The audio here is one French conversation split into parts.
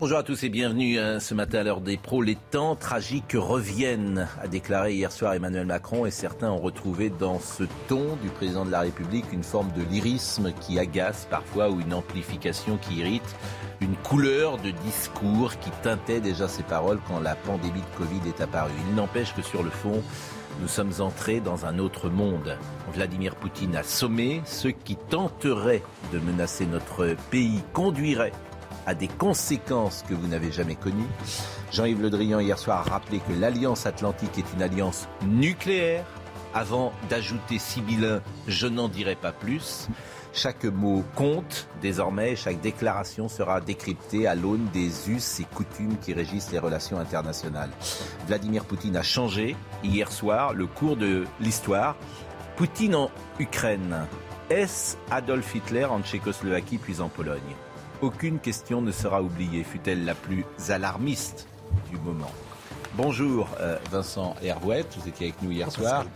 Bonjour à tous et bienvenue hein, ce matin à l'heure des pros. Les temps tragiques reviennent, a déclaré hier soir Emmanuel Macron et certains ont retrouvé dans ce ton du président de la République une forme de lyrisme qui agace parfois ou une amplification qui irrite, une couleur de discours qui teintait déjà ses paroles quand la pandémie de Covid est apparue. Il n'empêche que sur le fond, nous sommes entrés dans un autre monde. Vladimir Poutine a sommé ceux qui tenteraient de menacer notre pays conduiraient à des conséquences que vous n'avez jamais connues. Jean-Yves Le Drian hier soir a rappelé que l'Alliance Atlantique est une alliance nucléaire. Avant d'ajouter sibyllin, je n'en dirai pas plus. Chaque mot compte désormais, chaque déclaration sera décryptée à l'aune des us et coutumes qui régissent les relations internationales. Vladimir Poutine a changé hier soir le cours de l'histoire. Poutine en Ukraine. Est-ce Adolf Hitler en Tchécoslovaquie puis en Pologne? Aucune question ne sera oubliée, fut-elle la plus alarmiste du moment. Bonjour euh, Vincent Hervouet, vous étiez avec nous hier soir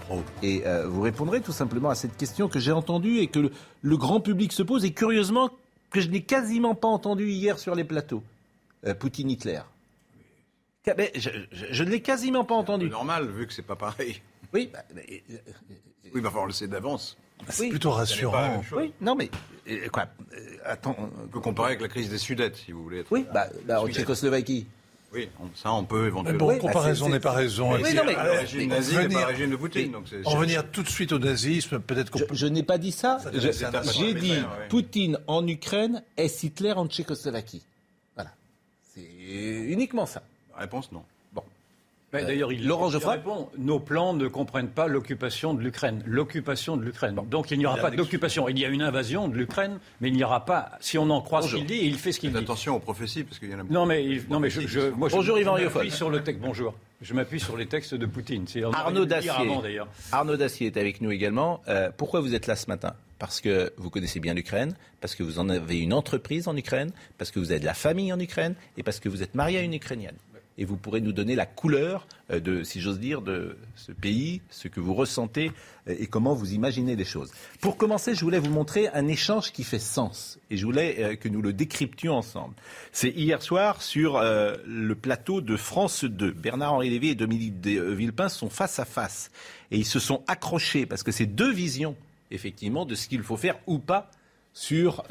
et euh, vous répondrez tout simplement à cette question que j'ai entendue et que le, grand public se pose et curieusement que je n'ai quasiment pas entendu hier sur les plateaux. Euh, Poutine-Hitler. Je, ne l'ai quasiment pas entendu. C'est normal vu que c'est pas pareil. Oui, bah, oui, bah, on le sait d'avance. C'est plutôt rassurant. Oui, non mais euh, quoi euh, Attends, on peut comparer avec la crise des Sudètes, si vous voulez. oui, bah, bah en Tchécoslovaquie. Oui, ça on peut éventuellement. Mais bon, comparaison n'est pas raison. Oui, non, mais, le régime nazi n'est pas le régime de Poutine. Donc en venir tout de suite au nazisme, peut-être qu'on Je, je n'ai pas dit ça. J'ai dit Poutine en Ukraine est Hitler en Tchécoslovaquie. Voilà. C'est uniquement ça. Réponse, non. Euh, d'ailleurs, il, Laurent répond nos plans ne comprennent pas l'occupation de l'Ukraine. L'occupation de l'Ukraine. Donc il n'y aura pas d'occupation. Il y a une invasion de l'Ukraine, mais il n'y aura pas, si on en croit ce qu'il dit, il fait ce qu'il dit. Attention aux prophéties, parce qu'il y en a Non, mais, non, mais je, je, moi, Bonjour je, Yvan m'appuie sur le texte. Bonjour. Je m'appuie sur les textes de Poutine. Arnaud Dacier. Arnaud Dacier est avec nous également. Euh, pourquoi vous êtes là ce matin? Parce que vous connaissez bien l'Ukraine, parce que vous en avez une entreprise en Ukraine, parce que vous avez de la famille en Ukraine et parce que vous êtes marié à une Ukrainienne et vous pourrez nous donner la couleur euh, de, si j'ose dire, de ce pays, ce que vous ressentez euh, et comment vous imaginez les choses. Pour commencer, je voulais vous montrer un échange qui fait sens et je voulais euh, que nous le décryptions ensemble. C'est hier soir sur le plateau de France 2. Bernard-Henri Lévy et Dominique Villepin sont face à face et ils se sont accrochés parce que c'est deux visions, effectivement, de ce qu'il faut faire ou pas sur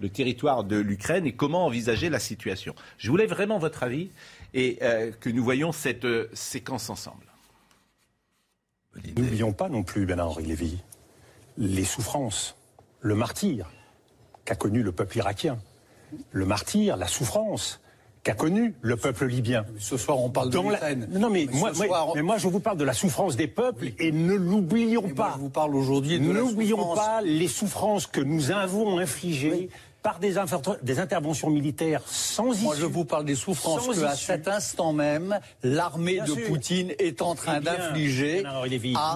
le territoire de l'Ukraine et comment envisager la situation. Je voulais vraiment votre avis et euh, que nous voyons cette euh, séquence ensemble. N'oublions pas non plus, Bernard-Henri Lévy, les souffrances, le martyr qu'a connu le peuple irakien, le martyr, la souffrance qu'a connu le peuple libyen. Ce soir, on parle de l'Ukraine. Non, mais, moi, mais moi, je vous parle de la souffrance des peuples et ne l'oublions pas. je vous parle aujourd'hui de N'oublions pas les souffrances que nous avons infligées par des, des, interventions militaires sans issue. Moi, je vous parle des souffrances que, à cet instant même, l'armée de Poutine est en train eh d'infliger.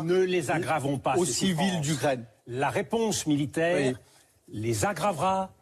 Ne les aggravons pas. Aux civils d'Ukraine. La réponse militaire les aggravera,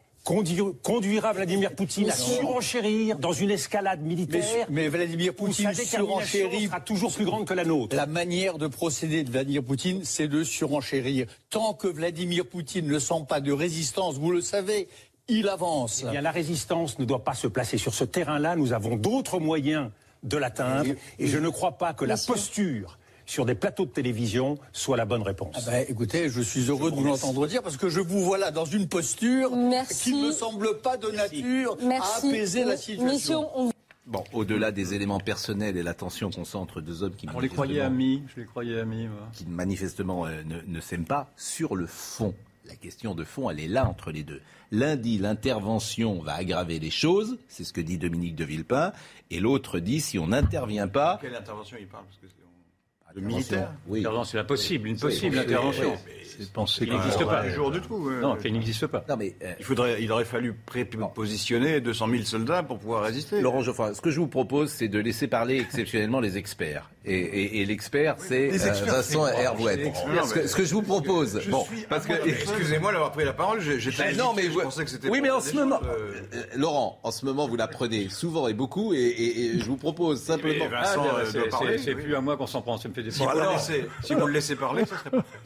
conduira Vladimir Poutine à surenchérir dans une escalade militaire. Mais, Vladimir Poutine surenchérit sera toujours plus grande que la nôtre. La manière de procéder de Vladimir Poutine, c'est de surenchérir. Tant que Vladimir Poutine ne sent pas de résistance, vous le savez, il avance. Eh bien, la résistance ne doit pas se placer sur ce terrain-là. Nous avons d'autres moyens de l'atteindre. Et, je ne crois pas que la posture sur des plateaux de télévision soit la bonne réponse. Ah ben, écoutez, je suis heureux de vous l'entendre dire parce que je vous vois là dans une posture qui ne me semble pas de nature à apaiser la situation. Bon, au-delà des éléments personnels et la tension qu'on sent entre deux hommes qui on les croyait amis, je les croyais amis, qui manifestement euh, ne, ne s'aiment pas sur le fond. La question de fond, elle est là entre les deux. Lundi, l'intervention va aggraver les choses, c'est ce que dit Dominique de Villepin, et l'autre dit si on n'intervient pas. Quelle intervention il parle militaire Oui. C'est impossible, une possible intervention. C'est pensé qu'il n'existe pas. jour du tout. Non, qu'il n'existe pas. Non, mais, euh, il, faudrait, il aurait fallu prépositionner 200 000 soldats pour pouvoir résister. Laurent Geoffroy, ce que je vous propose, c'est de laisser parler exceptionnellement les experts. Et, l'expert, c'est euh, Vincent Hervouet. Ce, ce, que je vous propose, bon, parce que excusez-moi d'avoir pris la parole, j'étais non, mais je pensais que c'était. Oui, mais en ce moment, euh, Laurent, en ce moment, vous la prenez souvent et beaucoup, et, je vous propose simplement. Vincent, ah, c'est plus à moi qu'on s'en prend. Fait des. Si, vous, le laissez parler, ça serait parfait.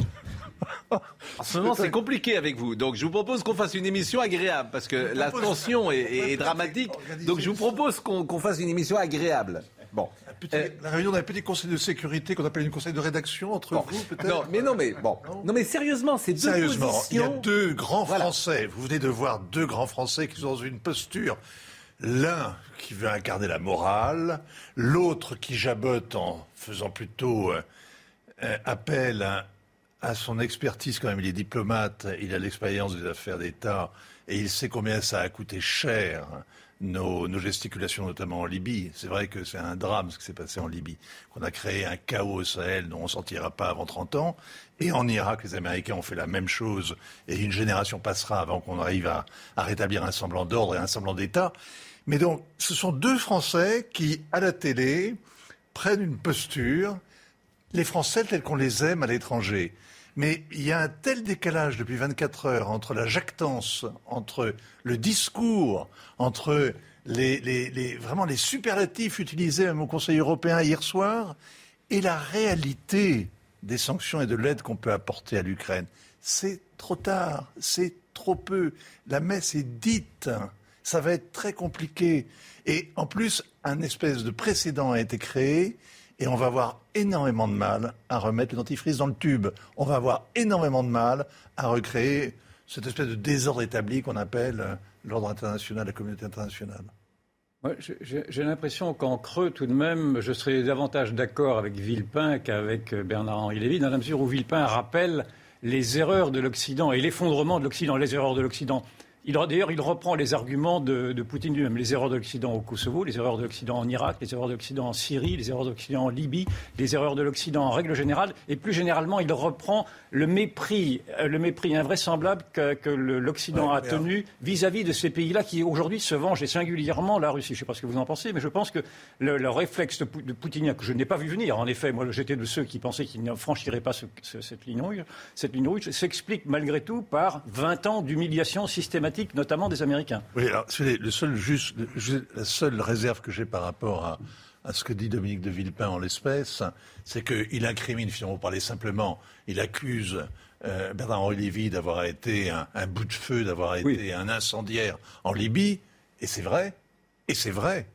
En ce moment, c'est compliqué avec vous. Donc, je vous propose qu'on fasse une émission agréable parce que la tension est, dramatique. Donc, je vous propose qu'on fasse une émission agréable. Bon. Euh, la réunion d'un petit conseil de sécurité qu'on appelle une conseil de rédaction entre vous, peut-être Non, mais non, mais bon. Non, mais sérieusement, c'est deux Sérieusement, il y a deux grands Français. Vous venez de voir deux grands Français qui sont dans une posture. L'un qui veut incarner la morale, l'autre qui jabote en faisant plutôt euh, appel à son expertise quand même. Il est diplomate, il a l'expérience des affaires d'État et il sait combien ça a coûté cher nos, gesticulations, notamment en Libye. C'est vrai que c'est un drame ce qui s'est passé en Libye, qu'on a créé un chaos au Sahel dont on ne sortira pas avant 30 ans. Et en Irak, les Américains ont fait la même chose et une génération passera avant qu'on arrive à rétablir un semblant d'ordre et un semblant d'État. Mais donc, ce sont deux Français qui, à la télé, prennent une posture, les Français tels qu'on les aime à l'étranger. Mais il y a un tel décalage depuis 24 heures entre la jactance, entre le discours, entre les, vraiment les superlatifs utilisés au Conseil européen hier soir, et la réalité des sanctions et de l'aide qu'on peut apporter à l'Ukraine. C'est trop tard, c'est trop peu. La messe est dite. Ça va être très compliqué. Et en plus, un espèce de précédent a été créé et on va avoir énormément de mal à remettre le dentifrice dans le tube. On va avoir énormément de mal à recréer cette espèce de désordre établi qu'on appelle euh, l'ordre international, la communauté internationale. J'ai l'impression qu'en creux, tout de même, je serais davantage d'accord avec Villepin qu'avec euh, Bernard-Henri Lévy, dans la mesure où Villepin rappelle les erreurs de l'Occident et l'effondrement de l'Occident, les erreurs de l'Occident. D'ailleurs, il reprend les arguments de, Poutine lui-même, les erreurs de l'Occident au Kosovo, les erreurs de l'Occident en Irak, les erreurs de l'Occident en Syrie, les erreurs de l'Occident en Libye, les erreurs de l'Occident en règle générale, et plus généralement, il reprend le mépris, euh, le mépris invraisemblable que, l'Occident a tenu vis-à-vis de ces pays-là qui aujourd'hui se vengent, et singulièrement la Russie. Je ne sais pas ce que vous en pensez, mais je pense que le, réflexe de, Poutine, que je n'ai pas vu venir, en effet, moi j'étais de ceux qui pensaient qu'il ne franchirait pas cette ligne rouge, cette ligne rouge s'explique malgré tout par 20 ans d'humiliation systématique notamment des Américains. Oui, alors, le seul juste, la seule réserve que j'ai par rapport à, à, ce que dit Dominique de Villepin en l'espèce, c'est qu'il incrimine, si on parler simplement, il accuse euh, Bernard-Henri Lévy d'avoir été un, bout de feu, d'avoir été un incendiaire en Libye, et c'est vrai, et c'est vrai.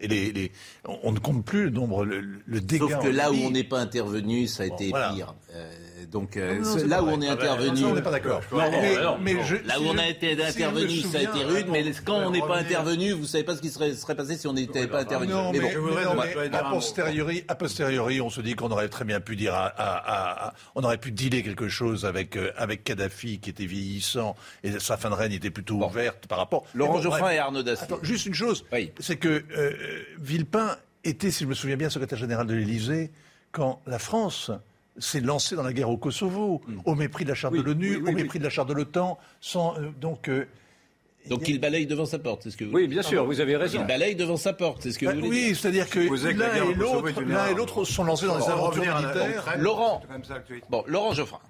Et les, on ne compte plus le nombre, le, le dégât. Sauf que là où on n'est pas intervenu, ça a été pire. Euh, donc euh, là où on est intervenu, on n'est pas d'accord. là où on a été intervenu, ça a été rude, mais quand on n'est pas intervenu, vous savez pas ce qui serait, serait passé si on n'était pas intervenu. Non, mais, a posteriori, a posteriori, on se dit qu'on aurait très bien pu dire, à, on aurait pu dealer quelque chose avec euh, avec Kadhafi qui était vieillissant et sa fin de règne était plutôt ouverte par rapport. Laurent Geoffrin et Arnaud Dacier. juste une chose, c'est que euh, Villepin était, si je me souviens bien, secrétaire général de l'Élysée quand la France s'est lancé dans la guerre au Kosovo, mm. au mépris de la charte de l'ONU, au mépris de la charte de l'OTAN. Sans, euh, donc, euh, donc il balaye devant sa porte, c'est ce que vous Oui, bien sûr, vous avez raison. Il balaye devant sa porte, c'est ce que vous voulez Oui, c'est-à-dire que l'un et l'autre sont lancés dans les aventures militaires. Laurent, bon, Laurent Geoffrin.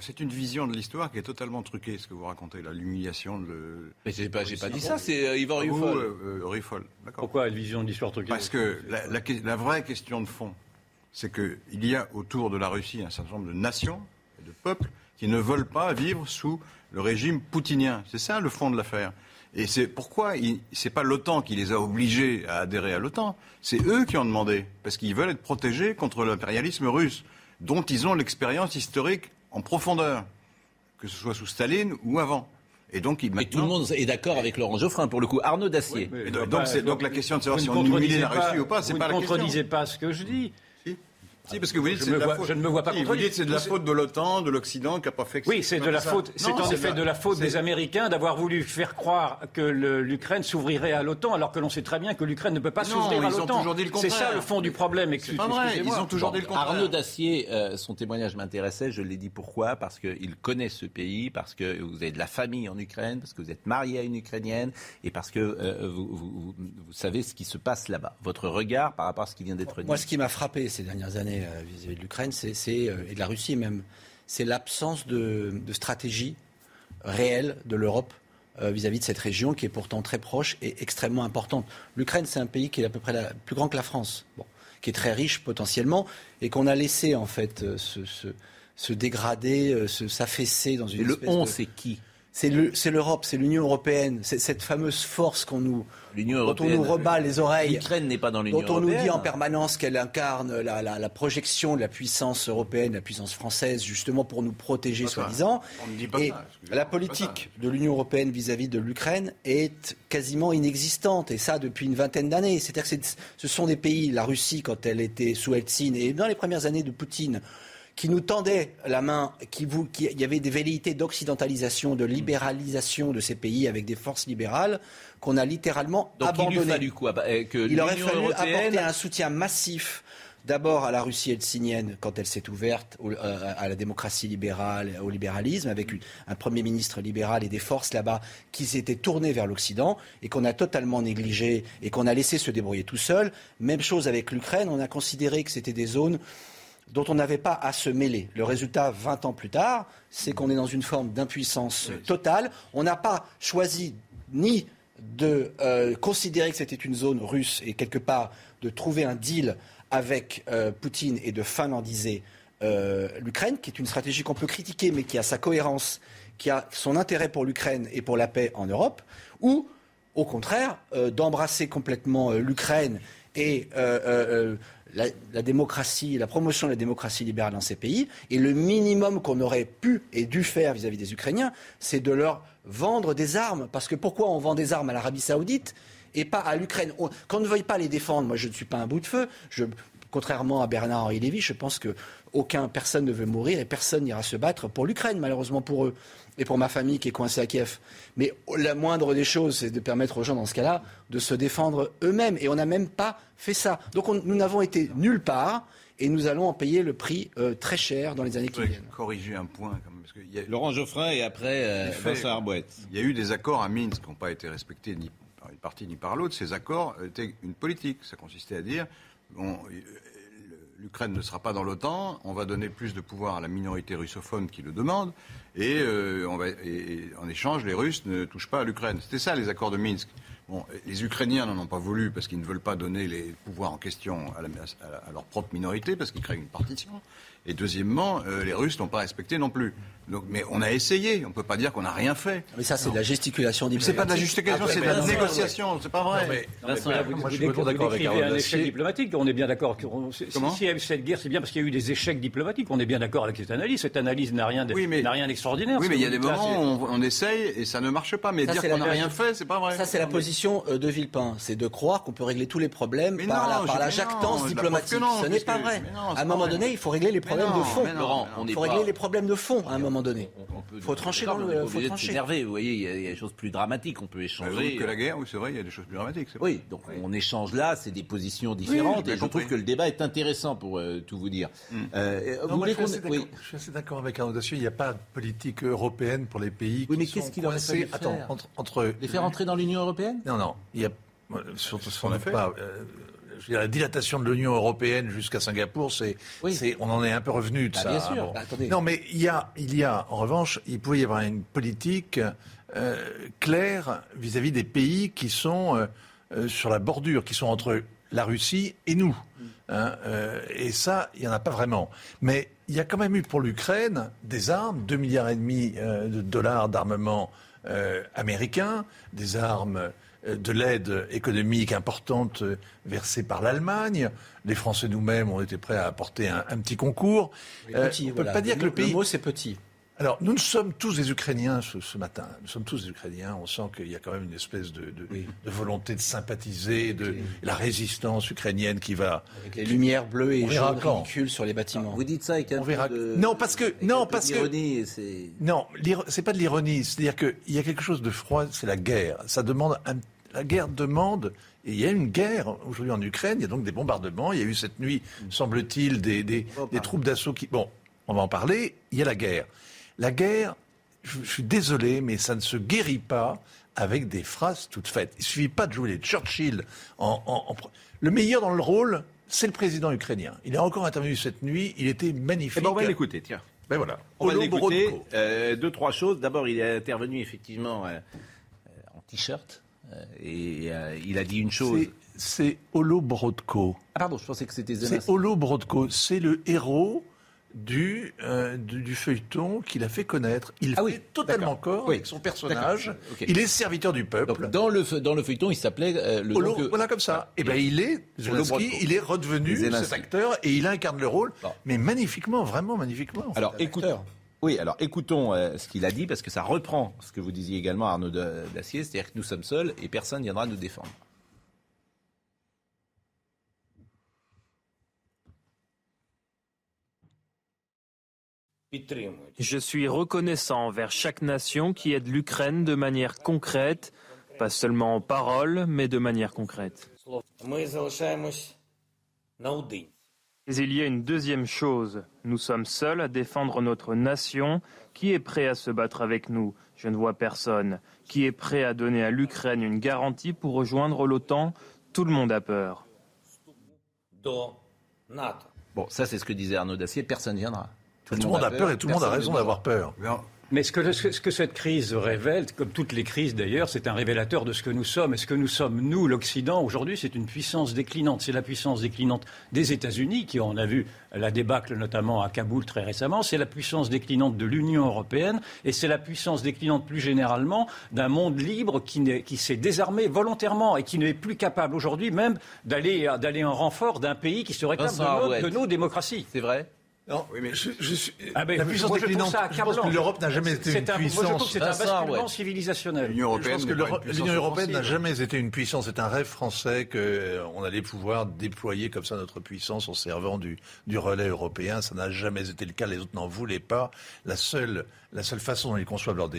C'est une vision de l'histoire qui est totalement truquée, ce que vous racontez, l'humiliation de. Mais j'ai pas, pas dit ça, c'est euh, Yvan Riffol. Pourquoi une vision de l'histoire truquée? Parce que la vraie question de fond, c'est qu'il y a autour de la Russie un certain nombre de nations et de peuples qui ne veulent pas vivre sous le régime poutinien. C'est ça le fond de l'affaire. Et c'est pourquoi ce n'est pas l'OTAN qui les a obligés à adhérer à l'OTAN. C'est eux qui ont demandé, parce qu'ils veulent être protégés contre l'impérialisme russe, dont ils ont l'expérience historique en profondeur, que ce soit sous Staline ou avant. Et donc, il, tout le monde est d'accord avec Laurent Geoffrin, pour le coup. Arnaud Dacier. donc, donc, la question de savoir si on humilie la Russie ou pas, c'est pas la question. Vous ne contredisez pas ce que je dis. Si, parce que vous dites c'est de la faute. Je ne me vois pas Vous dites c'est de la faute de l'OTAN, de l'Occident qui n'a pas fait. Oui, c'est de la faute. C'est en effet de la faute des Américains d'avoir voulu faire croire que l'Ukraine s'ouvrirait à l'OTAN, alors que l'on sait très bien que l'Ukraine ne peut pas s'ouvrir à l'OTAN. C'est ça le fond du problème. Ils ont toujours dit le contraire. Arnaud Dacier, euh, son témoignage m'intéressait. Je l'ai dit pourquoi Parce qu'il connaît ce pays, parce que vous avez de la famille en Ukraine, parce que vous êtes marié à une Ukrainienne, et parce que euh, vous, vous, vous, savez ce qui se passe là-bas. Votre regard par rapport à ce qui vient d'être dit. Moi, ce qui m'a frappé ces dernières années euh, vis-à-vis de l'Ukraine, c'est, et de la Russie même, c'est l'absence de, de stratégie réelle de l'Europe euh, vis-à-vis de cette région qui est pourtant très proche et extrêmement importante. L'Ukraine, c'est un pays qui est à peu près la, plus grand que la France, bon, qui est très riche potentiellement et qu'on a laissé en fait euh, se, se, se dégrader, euh, s'affaisser dans une. Et le on, c'est qui? C'est l'Europe, c'est l'Union européenne, c'est cette fameuse force qu'on nous, dont on nous rebat les oreilles. L'Ukraine n'est pas dans l'Union européenne. Dont on nous dit en permanence qu'elle incarne la, la, la, projection de la puissance européenne, la puissance française, justement pour nous protéger, soi-disant. Et la politique de l'Union européenne vis-à-vis de l'Ukraine est quasiment inexistante, et ça depuis une vingtaine d'années. C'est-à-dire que ce sont des pays, la Russie quand elle était sous Eltsine, et dans les premières années de Poutine, qui nous tendait la main, qui, vous, qui il y avait des velléités d'occidentalisation, de libéralisation de ces pays avec des forces libérales qu'on a littéralement Donc abandonné. Il, fallu quoi bah, que il aurait fallu apporter un soutien massif D'abord à la Russie eltsinienne quand elle s'est ouverte euh, à la démocratie libérale, au libéralisme, avec un Premier ministre libéral et des forces là-bas qui s'étaient tournées vers l'Occident et qu'on a totalement négligé et qu'on a laissé se débrouiller tout seul. Même chose avec l'Ukraine, on a considéré que c'était des zones dont on n'avait pas à se mêler. Le résultat, 20 ans plus tard, c'est qu'on est dans une forme d'impuissance totale. On n'a pas choisi ni de euh, considérer que c'était une zone russe et quelque part de trouver un deal avec euh, Poutine et de finlandiser euh, l'Ukraine, qui est une stratégie qu'on peut critiquer mais qui a sa cohérence, qui a son intérêt pour l'Ukraine et pour la paix en Europe, ou au contraire d'embrasser complètement l'Ukraine et la, démocratie, la promotion de la démocratie libérale dans ces pays. Et le minimum qu'on aurait pu et dû faire vis-à-vis des Ukrainiens, c'est de leur vendre des armes. Parce que pourquoi on vend des armes à l'Arabie Saoudite et pas à l'Ukraine? Qu'on ne veuille pas les défendre, moi je ne suis pas un bout de feu. contrairement à Bernard-Henri Lévy, je pense que aucun personne ne veut mourir et personne n'ira se battre pour l'Ukraine, malheureusement pour eux et pour ma famille qui est coincée à Kiev. Mais la moindre des choses, c'est de permettre aux gens, dans ce cas-là, de se défendre eux-mêmes. Et on n'a même pas fait ça. Donc nous n'avons été nulle part. Et nous allons en payer le prix euh, très cher dans les années qui viennent. Corriger un point. parce que y a... Laurent Geoffrin et après euh, Vincent Arbouette. Il y a eu des accords à Minsk qui n'ont pas été respectés ni par une partie ni par l'autre. Ces accords étaient une politique. Ça consistait à dire bon, l'Ukraine ne sera pas dans l'OTAN, on va donner plus de pouvoir à la minorité russophone qui le demande, et, euh, en échange, les Russes ne touchent pas à l'Ukraine. C'était ça les accords de Minsk. Bon, les Ukrainiens n'en ont pas voulu parce qu'ils ne veulent pas donner les pouvoirs en question à, à leur propre minorité, parce qu'ils créent une partition. Et deuxièmement, euh, les Russes n'ont pas respecté non plus. Donc, mais on a essayé. On ne peut pas dire qu'on n'a rien fait. Mais ça, c'est de la gesticulation diplomatique. C'est pas de la gesticulation, c'est de la négociation. C'est pas vrai. vous, moi, je suis d'accord avec un échec diplomatique. On est bien d'accord. S'il y a eu cette guerre, c'est bien parce qu'il y a eu des échecs diplomatiques. On est bien d'accord avec cette analyse. Cette analyse n'a rien d'extraordinaire. Oui, mais il y a des moments où on, essaye et ça ne marche pas. Mais dire qu'on n'a rien fait, c'est pas vrai. Ça, c'est la position euh, de Villepin. C'est de croire qu'on peut régler tous les problèmes par la jactance diplomatique. Ce n'est pas vrai. À un moment donné, il faut régler les problèmes de fond. il faut régler les problèmes de fond à un moment donné. Il faut trancher dans le. Faut trancher. Vous voyez, il y, a, des choses plus dramatiques. On peut échanger. que la guerre, oui, c'est vrai, il y a des choses plus dramatiques. Oui, donc on échange là, c'est des positions différentes. et je trouve que le débat est intéressant pour euh, tout vous dire. Mm. Euh, vous je, suis assez d'accord avec Arnaud Dacier. Il n'y a pas de politique européenne pour les pays. Oui, mais qu'est-ce qu'il aurait fallu Attends, entre, entre, les faire entrer dans l'Union européenne? Non, non. Il y a surtout ce qu'on pas. La dilatation de l'Union européenne jusqu'à Singapour, c'est, on en est un peu revenu de bah, ça. Bien sûr. Bah, non, mais il y a, il y a, en revanche, il pouvait y avoir une politique euh, claire vis-à-vis des pays qui sont euh, euh, sur la bordure, qui sont entre la Russie et nous. Mm. Hein, et ça, il n'y en a pas vraiment. Mais il y a quand même eu pour l'Ukraine des armes, 2 milliards et demi de dollars d'armement américain, des armes de l'aide économique importante euh, versée par l'Allemagne. Les Français nous-mêmes ont été prêts à apporter un, petit concours. Euh, on ne peut pas dire que le pays. Le mot, c'est petit. alors, nous, sommes tous des Ukrainiens ce, matin. Nous sommes tous des Ukrainiens. On sent qu'il y a quand même une espèce de, volonté de sympathiser, de la résistance ukrainienne qui va. Avec les lumières bleues et jaunes ridicules sur les bâtiments. Vous dites ça avec un on verra... Non, parce que non, parce que c'est non, c'est pas de l'ironie. C'est-à-dire qu'il y a quelque chose de froid. C'est la guerre. Ça demande la guerre demande et il y a une guerre aujourd'hui en Ukraine. Il y a donc des bombardements. Il y a eu cette nuit, semble-t-il, des, des troupes d'assaut qui. Bon, on va en parler. Il y a la guerre. La guerre, je, suis désolé, mais ça ne se guérit pas avec des phrases toutes faites. Il ne suffit pas de jouer les Churchill en, Le meilleur dans le rôle, c'est le président ukrainien. Il est encore intervenu cette nuit, il était magnifique. Eh ben on va l'écouter, tiens. Ben voilà. On va l'écouter. Euh, deux, trois choses. D'abord, il est intervenu effectivement euh, en t-shirt. Euh, et il a dit une chose. C'est Olo Brodko. Ah pardon, je pensais que c'était C'est Olo Brodko. C'est le héros euh, du, du, feuilleton qu'il a fait connaître. Il ah fait totalement corps avec son personnage. Il est serviteur du peuple. dans, le, dans le feuilleton, il s'appelait euh, le Voilà comme ça. Et eh ben il est il est redevenu cet acteur et il incarne le rôle, mais magnifiquement, vraiment magnifiquement. Alors écoutez. Oui, alors écoutons euh, ce qu'il a dit parce que ça reprend ce que vous disiez également Arnaud Dacier, c'est-à-dire que nous sommes seuls et personne ne viendra nous défendre. Je suis reconnaissant envers chaque nation qui aide l'Ukraine de manière concrète, pas seulement en parole, mais de manière concrète. Mais il y a une deuxième chose. Nous sommes seuls à défendre notre nation. Qui est prêt à se battre avec nous? Je ne vois personne. Qui est prêt à donner à l'Ukraine une garantie pour rejoindre l'OTAN? Tout le monde a peur. Bon, ça c'est ce que disait Arnaud Dacier, personne ne viendra. Tout, le monde a peur, et tout le monde a raison d'avoir peur. Mais ce que, ce que, cette crise révèle, comme toutes les crises d'ailleurs, c'est un révélateur de ce que nous sommes. Et ce que nous sommes, nous, l'Occident, aujourd'hui, c'est une puissance déclinante. C'est la puissance déclinante des États-Unis, qui, on a vu la débâcle notamment à Kaboul très récemment. C'est la puissance déclinante de l'Union européenne. Et c'est la puissance déclinante plus généralement d'un monde libre qui, qui s'est désarmé volontairement et qui n'est plus capable aujourd'hui même d'aller en renfort d'un pays qui serait réclame de, de nos démocraties. C'est vrai? Non, oui, mais je, je suis. Ah ben, la puissance moi, déclinante. Je, je pense que l'Europe n'a jamais été une puissance. C'est un basculement civilisationnel. L'Union européenne, l'Union européenne n'a jamais été une puissance. C'est un rêve français que euh, on allait pouvoir déployer comme ça notre puissance en servant du, du relais européen. Ça n'a jamais été le cas. Les autres n'en voulaient pas. La seule, la seule façon dont ils conçoivent leur,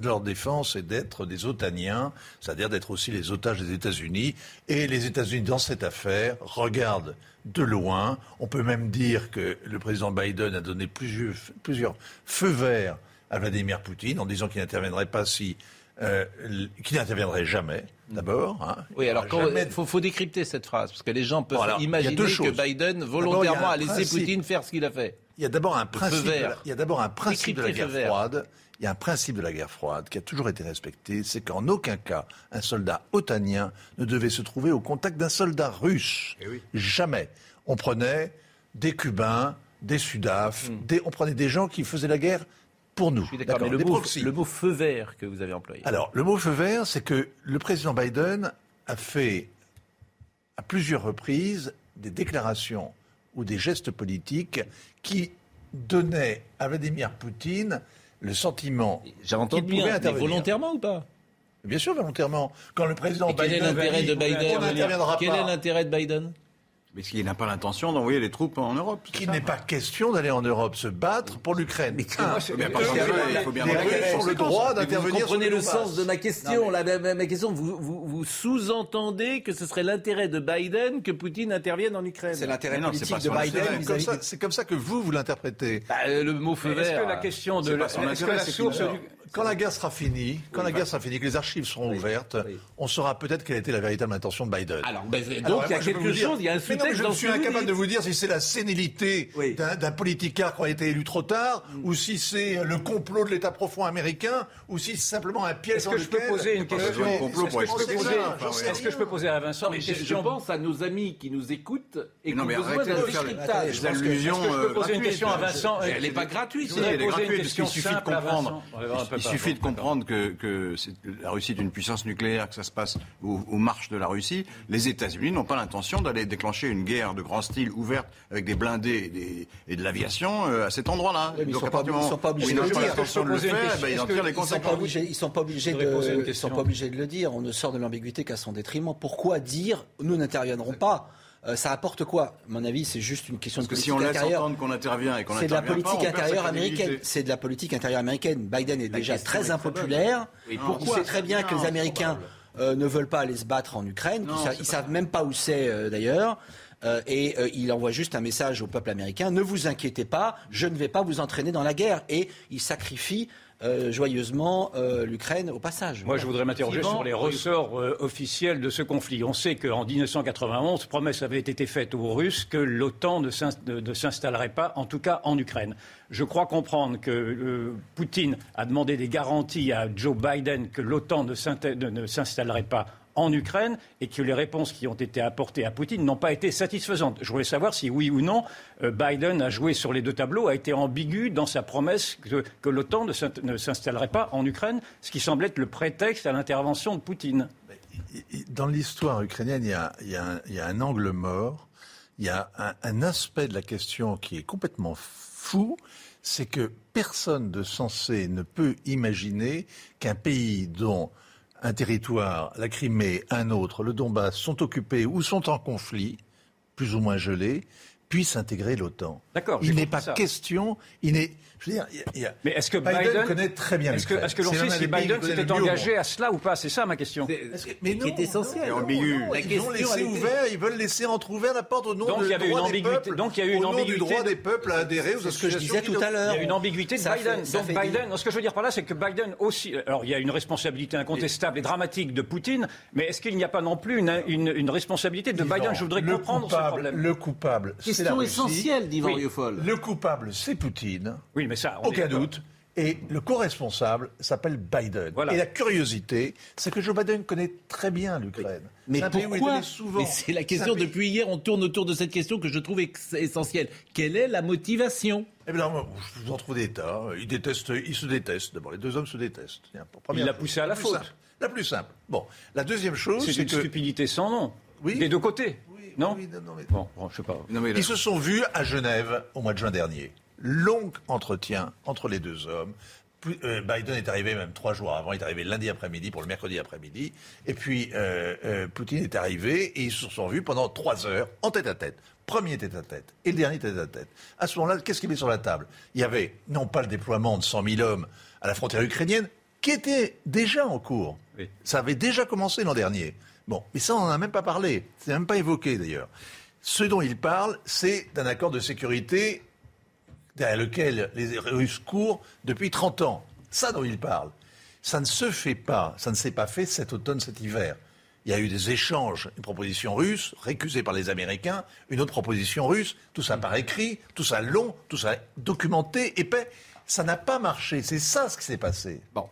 leur défense, c'est d'être des otaniens, c'est-à-dire d'être aussi les otages des États-Unis. Et les États-Unis, dans cette affaire, regardent de loin. On peut même dire que le président Biden a donné plusieurs, plusieurs feux verts à Vladimir Poutine en disant qu'il n'interviendrait pas si euh, qu'il n'interviendrait jamais, d'abord. Hein. Oui, alors il faut, faut, décrypter cette phrase, parce que les gens peuvent imaginer que Biden volontairement a, laissé Poutine faire ce qu'il a fait. Il y a d'abord un principe, il y a d'abord un principe de la guerre froide. Il y a un principe de la guerre froide qui a toujours été respecté, c'est qu'en aucun cas un soldat otanien ne devait se trouver au contact d'un soldat russe. Eh Jamais. On prenait des Cubains, des Sudaf, hmm. on prenait des gens qui faisaient la guerre pour nous. Mais le, mot, le mot feu vert que vous avez employé. Alors, le mot feu vert, c'est que le président Biden a fait à plusieurs reprises des déclarations ou des gestes politiques qui donnaient à Vladimir Poutine le sentiment. J'ai entendu bien, mais volontairement ou pas? Bien sûr, volontairement. Quand le président Biden. Quel est l'intérêt de Biden Quel est l'intérêt de Biden? Mais qu'il n'a pas l'intention d'envoyer les troupes en Europe. Qu'il n'est pas question d'aller en Europe se battre pour l'Ukraine. Mais ah, il faut bien le droit d'intervenir. Vous comprenez le sens de ma question. La, ma, question, vous, vous, sous-entendez que ce serait l'intérêt de Biden que Poutine intervienne en Ukraine? C'est l'intérêt politique de Biden. C'est comme ça que vous, vous l'interprétez. Bah, le mot feu vert. Est-ce que la question de la, source quand la guerre sera finie, quand la guerre sera finie, que les archives seront ouvertes, on saura peut-être quelle était la véritable intention de Biden. Alors, ben, donc il y a quelque chose, il y a un sous-texte. Je suis incapable de vous dire si c'est la sénilité d'un politicard qui a été élu trop tard, mm. ou si c'est le complot de l'État profond américain, ou si c'est simplement un piège. Est-ce que je peux poser une question Est-ce que je peux poser à Vincent une question Je pense à nos amis qui nous écoutent et qui ont besoin d'un. Est-ce que je peux poser une question à Vincent Elle n'est pas gratuite. Elle est gratuite. Il suffit de comprendre. Il suffit de comprendre que, que, la Russie est une puissance nucléaire, que ça se passe aux, marches de la Russie. Les États-Unis n'ont pas l'intention d'aller déclencher une guerre de grand style ouverte avec des blindés et, de l'aviation euh, à cet endroit-là. ils ne sont, pas obligés de le dire. Ils ne sont pas obligés de le dire. On ne sort de l'ambiguïté qu'à son détriment. Pourquoi dire nous n'interviendrons pas euh, ça apporte quoi? À mon avis, c'est juste une question de politique intérieure. Parce que si on laisse entendre qu'on intervient et qu'on C'est de la politique intérieure américaine. C'est de la politique intérieure américaine. Biden est déjà très impopulaire. Il sait très bien que les Américains euh, ne veulent pas aller se battre en Ukraine. ils ne savent même pas où c'est euh, d'ailleurs. et il envoie juste un message au peuple américain ne vous inquiétez pas, je ne vais pas vous entraîner dans la guerre. Et il sacrifie euh, joyeusement euh, l'Ukraine au passage. Moi, je voudrais m'interroger sur les ressorts euh, officiels de ce conflit. On sait qu'en 1991, promesse avait été faite aux Russes que l'OTAN ne s'installerait pas, en tout cas en Ukraine. Je crois comprendre que Poutine a demandé des garanties à Joe Biden que l'OTAN ne s'installerait pas en Ukraine et que les réponses qui ont été apportées à Poutine n'ont pas été satisfaisantes. Je voulais savoir si oui ou non euh, Biden a joué sur les deux tableaux, a été ambigu dans sa promesse que, l'OTAN ne s'installerait pas en Ukraine, ce qui semble être le prétexte à l'intervention de Poutine. Dans l'histoire ukrainienne, il y, a, un angle mort, il y a un aspect de la question qui est complètement fou, c'est que personne de sensé ne peut imaginer qu'un pays dont un territoire, la Crimée, un autre, le Donbass, sont occupés ou sont en conflit, plus ou moins gelés, puissent intégrer l'OTAN. D'accord. Il n'est pas question, il n'est, je veux dire, mais est-ce que Biden, connaît très bien Est-ce que, est que l'on sait si Biden s'était engagé à cela ou pas C'est ça ma question. mais non, qui est essentiel. La ils ont laissé ouvert, ils veulent laisser entrouvert la porte au nom donc, de, il y avait une ambiguïté. Donc il y a eu une ambiguïté. du droit des peuples à adhérer aux ce que je disais tout à l'heure. Il y a une ambiguïté de Biden. Donc Biden, ce que je veux dire par là, c'est que Biden aussi. Alors il y a une responsabilité incontestable et dramatique de Poutine, mais est-ce qu'il n'y a pas non plus une responsabilité de Biden? Je voudrais comprendre ce problème. Le coupable, c'est la essentielle, dit Le coupable, c'est Poutine. Oui, mais ça, aucun doute. Et le co-responsable s'appelle Biden. Et la curiosité, c'est que Joe Biden connaît très bien l'Ukraine. Mais pourquoi C'est la question, depuis hier, on tourne autour de cette question que je trouve essentielle. Quelle est la motivation? Eh bien, je vous en trouve des tas. Ils, détestent, ils se détestent. D'abord, les deux hommes se détestent. Il l'a poussé à la, faute. La plus simple. Bon, la deuxième chose, c'est une stupidité sans nom. Oui. Des deux côtés. Oui, non, bon, je sais pas. Ils se sont vus à Genève au mois de juin dernier long entretien entre les deux hommes. Euh, Biden est arrivé même trois jours avant, il est arrivé lundi après-midi pour le mercredi après-midi. Et puis euh, euh, Poutine est arrivé et ils se sont vus pendant trois heures en tête à tête. Premier tête à tête et le dernier tête à tête. À ce moment-là, qu'est-ce qu'il met sur la table? Il y avait non pas le déploiement de 100 000 hommes à la frontière ukrainienne, qui était déjà en cours. Ça avait déjà commencé l'an dernier. Bon, mais ça, on n'en a même pas parlé. C'est même pas évoqué d'ailleurs. Ce dont il parle, c'est d'un accord de sécurité derrière lequel les Russes courent depuis 30 ans. Ça dont il parle. Ça ne se fait pas, ça ne s'est pas fait cet automne, cet hiver. Il y a eu des échanges, une proposition russe, récusée par les Américains, une autre proposition russe, tout ça par écrit, tout ça long, tout ça documenté, épais. Ça n'a pas marché. C'est ça ce qui s'est passé. Bon.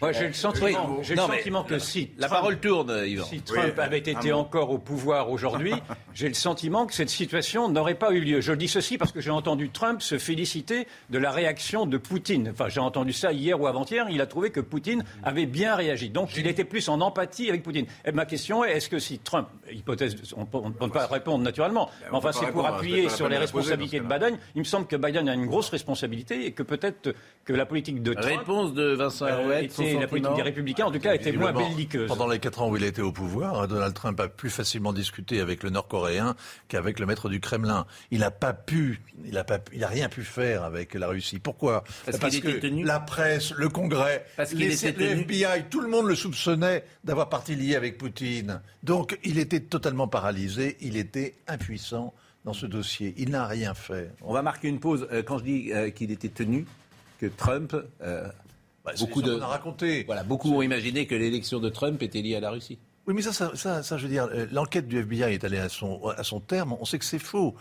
Moi, j'ai le sentiment, j'ai le sentiment que si la parole tourne, Yvan. Si Trump avait été encore au pouvoir aujourd'hui, j'ai le sentiment que cette situation n'aurait pas eu lieu. Je dis ceci parce que j'ai entendu Trump se féliciter de la réaction de Poutine. Enfin, j'ai entendu ça hier ou avant-hier. Il a trouvé que Poutine avait bien réagi. Donc, il était plus en empathie avec Poutine. Et ma question est est-ce que si Trump, hypothèse, on ne peut pas répondre naturellement, mais enfin, c'est pour appuyer sur les responsabilités de Biden. Il me semble que Biden a une grosse responsabilité et que peut-être que la politique de Trump. Réponse de Vincent Herouet la politique des Républicains, en tout cas, était moins belliqueuse. Pendant les quatre ans où il était au pouvoir, Donald Trump a plus facilement discuté avec le Nord-Coréen qu'avec le maître du Kremlin. Il n'a pas pu, il n'a pas, il a rien pu faire avec la Russie. Pourquoi? Parce, que la presse, le Congrès, Parce les, le FBI, tout le monde le soupçonnait d'avoir parti lié avec Poutine. Donc, il était totalement paralysé. Il était impuissant dans ce dossier. Il n'a rien fait. On va marquer une pause. Euh, quand je dis euh, qu'il était tenu, que Trump euh, bah, beaucoup de, raconté. Voilà, beaucoup ont imaginé que l'élection de Trump était liée à la Russie. Oui, mais ça, ça, ça, je veux dire, euh, l'enquête du FBI est allée à son, à son terme. On sait que c'est faux.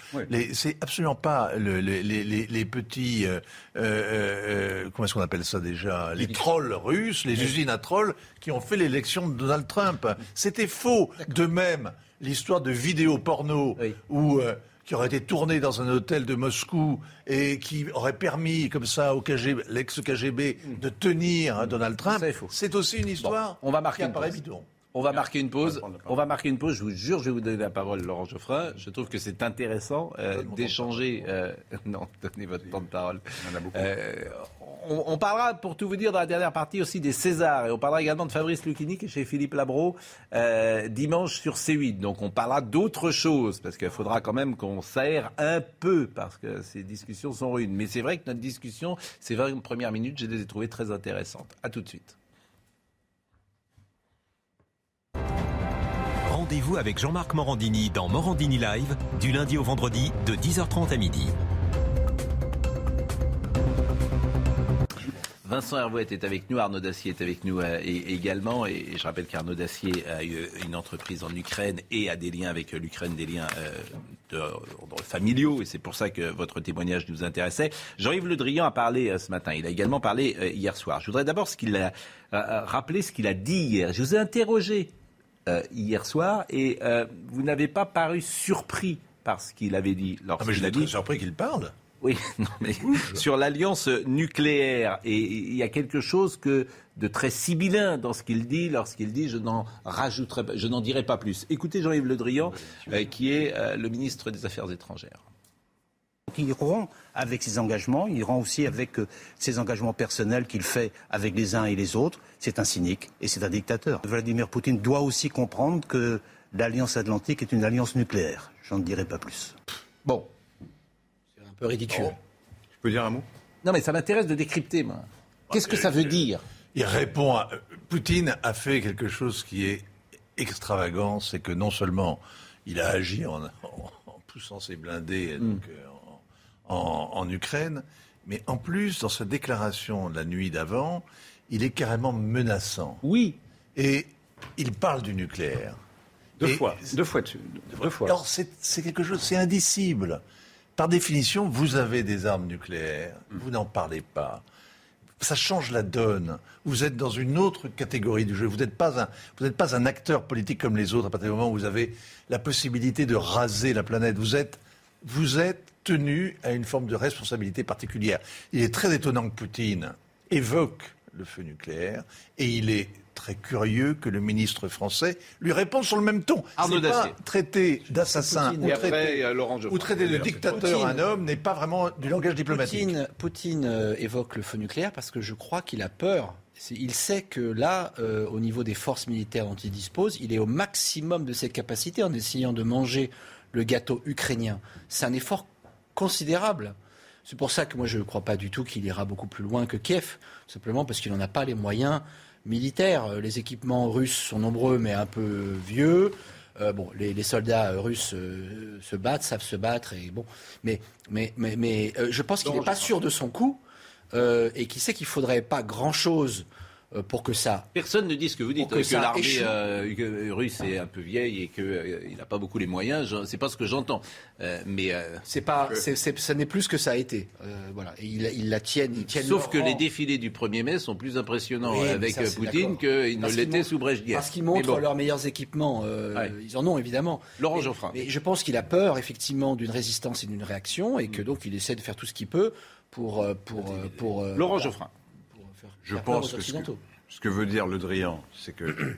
C'est absolument pas le, les, les, les, petits, euh, euh, comment est-ce qu'on appelle ça déjà, les trolls russes, les usines à trolls qui ont fait l'élection de Donald Trump. C'était faux. De même, l'histoire de vidéos porno où qui aurait été tourné dans un hôtel de Moscou et qui aurait permis, comme ça, au KGB, l'ex-KGB de tenir hein, Donald Trump, c'est aussi une histoire on va marquer une pause. On va marquer une pause. On va marquer une pause. Je vous jure, je vais vous donner la parole, Laurent Geoffrin. Je trouve que c'est intéressant euh, d'échanger. Euh, non, donnez votre temps de parole. Euh, on, parlera, pour tout vous dire, dans la dernière partie aussi des Césars. Et on parlera également de Fabrice Lucchini qui chez Philippe Labro euh, dimanche sur C8. Donc on parlera d'autres choses parce qu'il faudra quand même qu'on s'aère un peu parce que ces discussions sont ruines. Mais c'est vrai que notre discussion, ces 20 premières minutes, je les ai trouvées très intéressantes. À tout de suite. Rendez-vous avec Jean-Marc Morandini dans Morandini Live du lundi au vendredi de 10h30 à midi. Vincent Hervouet est avec nous, Arnaud Dacier est avec nous euh, également. Et, je rappelle qu'Arnaud Dacier a eu une entreprise en Ukraine et a des liens avec l'Ukraine, des liens euh, familiaux. Et c'est pour ça que votre témoignage nous intéressait. Jean-Yves Le Drian a parlé euh, ce matin. Il a également parlé hier soir. Je voudrais d'abord ce qu'il a, ce qu'il a dit hier. Je vous ai interrogé hier soir et vous n'avez pas paru surpris par ce qu'il avait dit. Ah mais je suis dit... surpris qu'il parle. Oui, mais sur l'alliance nucléaire. Et il y a quelque chose que de très sibyllin dans ce qu'il dit lorsqu'il dit je n'en rajouterai je n'en dirai pas plus. Écoutez Jean-Yves Le Drian, euh, qui est euh, le ministre des Affaires étrangères. Il rend avec ses engagements, il rend aussi avec euh, ses engagements personnels qu'il fait avec les uns et les autres. C'est un cynique et c'est un dictateur. Vladimir Poutine doit aussi comprendre que l'Alliance Atlantique est une alliance nucléaire. J'en dirai pas plus. Bon, peu ridicule. Je peux dire un mot? Non, mais ça m'intéresse de décrypter, moi. Qu'est-ce que ça veut dire? Il répond à... Poutine a fait quelque chose qui est extravagant, c'est que non seulement il a agi en, poussant ses blindés hmm. euh, en, Ukraine, mais en plus, dans sa déclaration la nuit d'avant, il est carrément menaçant. Oui. Et il parle du nucléaire. Deux fois. Deux fois dessus. Deux fois. Alors, c'est quelque chose, c'est indicible. Par définition, vous avez des armes nucléaires, vous n'en parlez pas. Ça change la donne. Vous êtes dans une autre catégorie du jeu. Vous n'êtes pas un, acteur politique comme les autres à partir du moment où vous avez la possibilité de raser la planète. Vous êtes, vous êtes tenu à une forme de responsabilité particulière. Il est très étonnant que Poutine évoque le feu nucléaire et il est très curieux que le ministre français lui réponde sur le même ton. Arnaud pas traiter d'assassin ou, traiter de dictateur un homme n'est pas vraiment du langage diplomatique. Poutine, euh, évoque le feu nucléaire parce que je crois qu'il a peur. Il sait que là, euh, au niveau des forces militaires dont il dispose, il est au maximum de ses capacités en essayant de manger le gâteau ukrainien. C'est un effort considérable. C'est pour ça que moi je ne crois pas du tout qu'il ira beaucoup plus loin que Kiev, simplement parce qu'il n'en a pas les moyens militaires. Euh, les équipements russes sont nombreux mais un peu vieux. Euh, bon, les, soldats russes euh, se battent, savent se battre, et bon. Mais, mais, mais, mais je pense qu'il n'est pas sûr de son coup et qu'il sait qu'il faudrait pas grand-chose euh, pour que ça. Personne ne dit ce que vous dites, que, l'armée euh, russe est un peu vieille et qu'il euh, n'a pas beaucoup les moyens. C'est pas ce que j'entends. mais c'est pas, ça n'est plus ce que ça a été. voilà, et ils, la tiennent, ils tiennent Sauf que les défilés du 1er mai sont plus impressionnants avec Poutine qu'ils ne l'étaient sous Brejnev. Parce qu'ils montrent leurs meilleurs équipements. Ils en ont évidemment. Laurent Geoffrin. Mais je pense qu'il a peur effectivement d'une résistance et d'une réaction et que donc il essaie de faire tout ce qu'il peut pour pour pour. Laurent Geoffrin. Je pense que ce, que veut dire Le Drian, c'est qu'il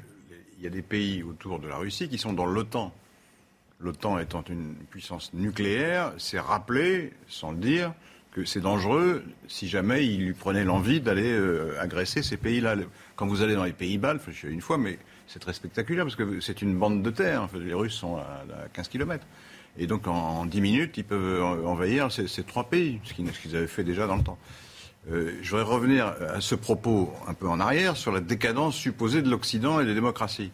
y a des pays autour de la Russie qui sont dans l'OTAN. L'OTAN étant une puissance nucléaire, c'est rappelé, sans le dire, que c'est dangereux si jamais il lui prenait l'envie d'aller euh, agresser ces pays-là. Quand vous allez dans les pays baltes, je suis une fois, mais c'est très spectaculaire parce que c'est une bande de terre. les Russes sont à, 15 km. Et donc en, 10 minutes, ils peuvent envahir ces, ces trois pays, ce qu'ils avaient fait déjà dans le temps. Euh, je voudrais revenir à ce propos un peu en arrière sur la décadence supposée de l'Occident et des démocraties.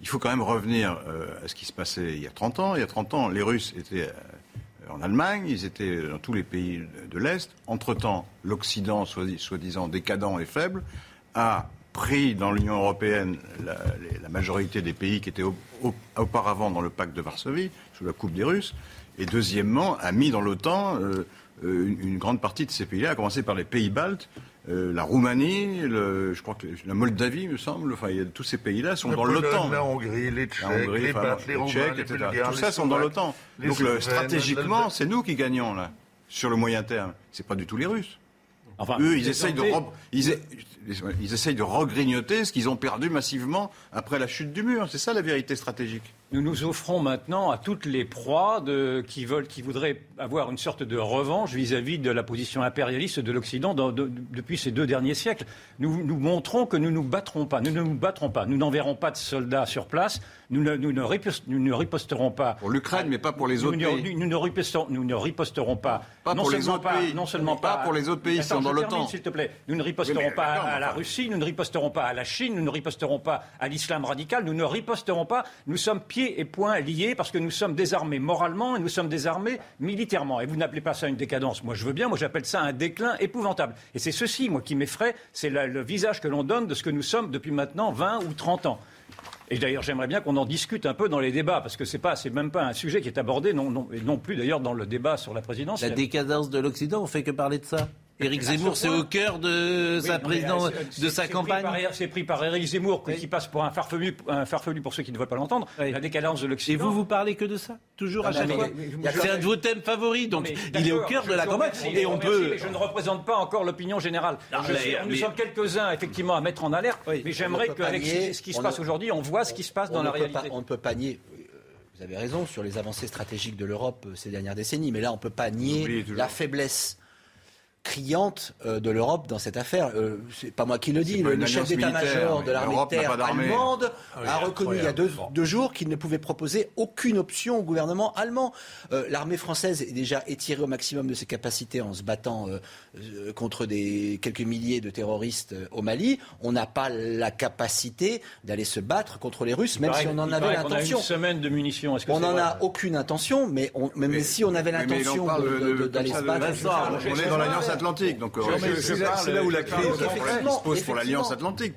Il faut quand même revenir euh, à ce qui se passait il y a 30 ans. Il y a 30 ans, les Russes étaient euh, en Allemagne, ils étaient dans tous les pays de l'Est. Entre-temps, l'Occident, soi-disant décadent et faible, a pris dans l'Union européenne la, majorité des pays qui étaient auparavant dans le pacte de Varsovie, sous la coupe des Russes, et deuxièmement, a mis dans l'OTAN une, grande partie de ces pays-là, à commencer par les pays baltes, euh, la Roumanie, le, je crois que la Moldavie, me semble, enfin, il y a, tous ces pays-là sont dans l'OTAN. La Hongrie, les Tchèques, les, les, Tchèques, etc. Tout ça sont dans l'OTAN. Donc stratégiquement, c'est nous qui gagnons là, sur le moyen terme. C'est pas du tout les Russes. Enfin, Eux, ils essayent, de ils, ils essayent de regrignoter ce qu'ils ont perdu massivement après la chute du mur. C'est ça la vérité stratégique nous nous offrons maintenant à toutes les proies de, qui, veulent, qui voudraient avoir une sorte de revanche vis-à-vis de la position impérialiste de l'Occident depuis ces deux derniers siècles. Nous, nous montrons que nous ne nous battrons pas. Nous ne nous battrons pas. Nous n'enverrons pas de soldats sur place. Nous ne, nous ne, riposterons pas. Pour l'Ukraine, mais pas pour les autres pays. Nous, ne riposterons, nous ne riposterons pas. Pas non pour les autres pays. Non seulement pas, pour les autres pays qui sont dans l'OTAN. S'il te plaît. Nous ne riposterons pas à, la Russie. Nous ne riposterons pas à la Chine. Nous ne riposterons pas à l'islam radical. Nous ne riposterons pas. Nous sommes pieds et poings liés parce que nous sommes désarmés moralement et nous sommes désarmés militairement. Et vous n'appelez pas ça une décadence. Moi, je veux bien. Moi, j'appelle ça un déclin épouvantable. Et c'est ceci, moi, qui m'effraie. C'est le visage que l'on donne de ce que nous sommes depuis maintenant 20 ou 30 ans. Et d'ailleurs, j'aimerais bien qu'on en discute un peu dans les débats, parce que ce n'est même pas un sujet qui est abordé, non, non, et non plus d'ailleurs dans le débat sur la présidence. La décadence de l'Occident, on fait que parler de ça? Éric Zemmour, c'est au cœur de sa présidence, de sa campagne. C'est pris par Éric Zemmour, qui passe pour un farfelu, un farfelu pour ceux qui ne veulent pas l'entendre. La décadence de l'Occident. Et vous, vous parlez que de ça Toujours à chaque fois C'est un de vos thèmes favoris, donc il est au cœur de la campagne. Et on peut. Je ne représente pas encore l'opinion générale. Nous sommes quelques-uns, effectivement, à mettre en alerte, mais j'aimerais qu'avec ce qui se passe aujourd'hui, on voit ce qui se passe dans la réalité. On ne peut pas nier vous avez raison sur les avancées stratégiques de l'Europe euh, ces dernières décennies, mais là, on ne peut pas nier la faiblesse criante euh, de l'Europe dans cette affaire. Euh, c'est pas moi qui le dis, le, chef d'état-major de l'armée de terre allemande ah a reconnu il y a deux, jours qu'il ne pouvait proposer aucune option au gouvernement allemand. Euh, l'armée française est déjà étirée au maximum de ses capacités en se battant contre des quelques milliers de terroristes au Mali. On n'a pas la capacité d'aller se battre contre les Russes, même si on en avait l'intention. On a une semaine de munitions. on n'en a aucune intention, mais, même si on avait l'intention d'aller se battre, on est dans l'alliance Atlantique. Donc, euh, c'est là où la crise se pose pour l'Alliance Atlantique.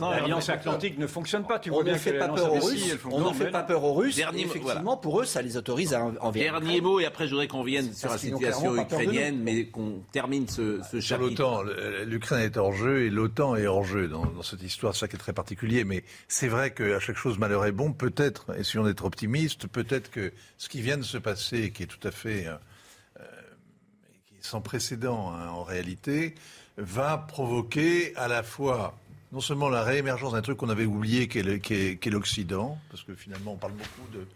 L'Alliance Atlantique ne fonctionne pas. Tu on ne fait pas peur aux Russes. On ne fait pas peur aux Russes. Effectivement, pour eux, ça les autorise à en Dernier mot, et après, je voudrais qu'on vienne sur la situation ukrainienne, mais qu'on termine ce chapitre. L'OTAN, l'Ukraine est hors jeu et l'OTAN est hors jeu dans cette histoire. C'est ça qui est très particulier. Mais c'est vrai qu'à chaque chose, malheur est bon. Peut-être, et si on est optimiste, peut-être que ce qui vient de se passer, qui est tout à fait euh, sans précédent hein, en réalité, va provoquer à la fois non seulement la réémergence d'un truc qu'on avait oublié, qui est l'Occident, parce que finalement on parle beaucoup de,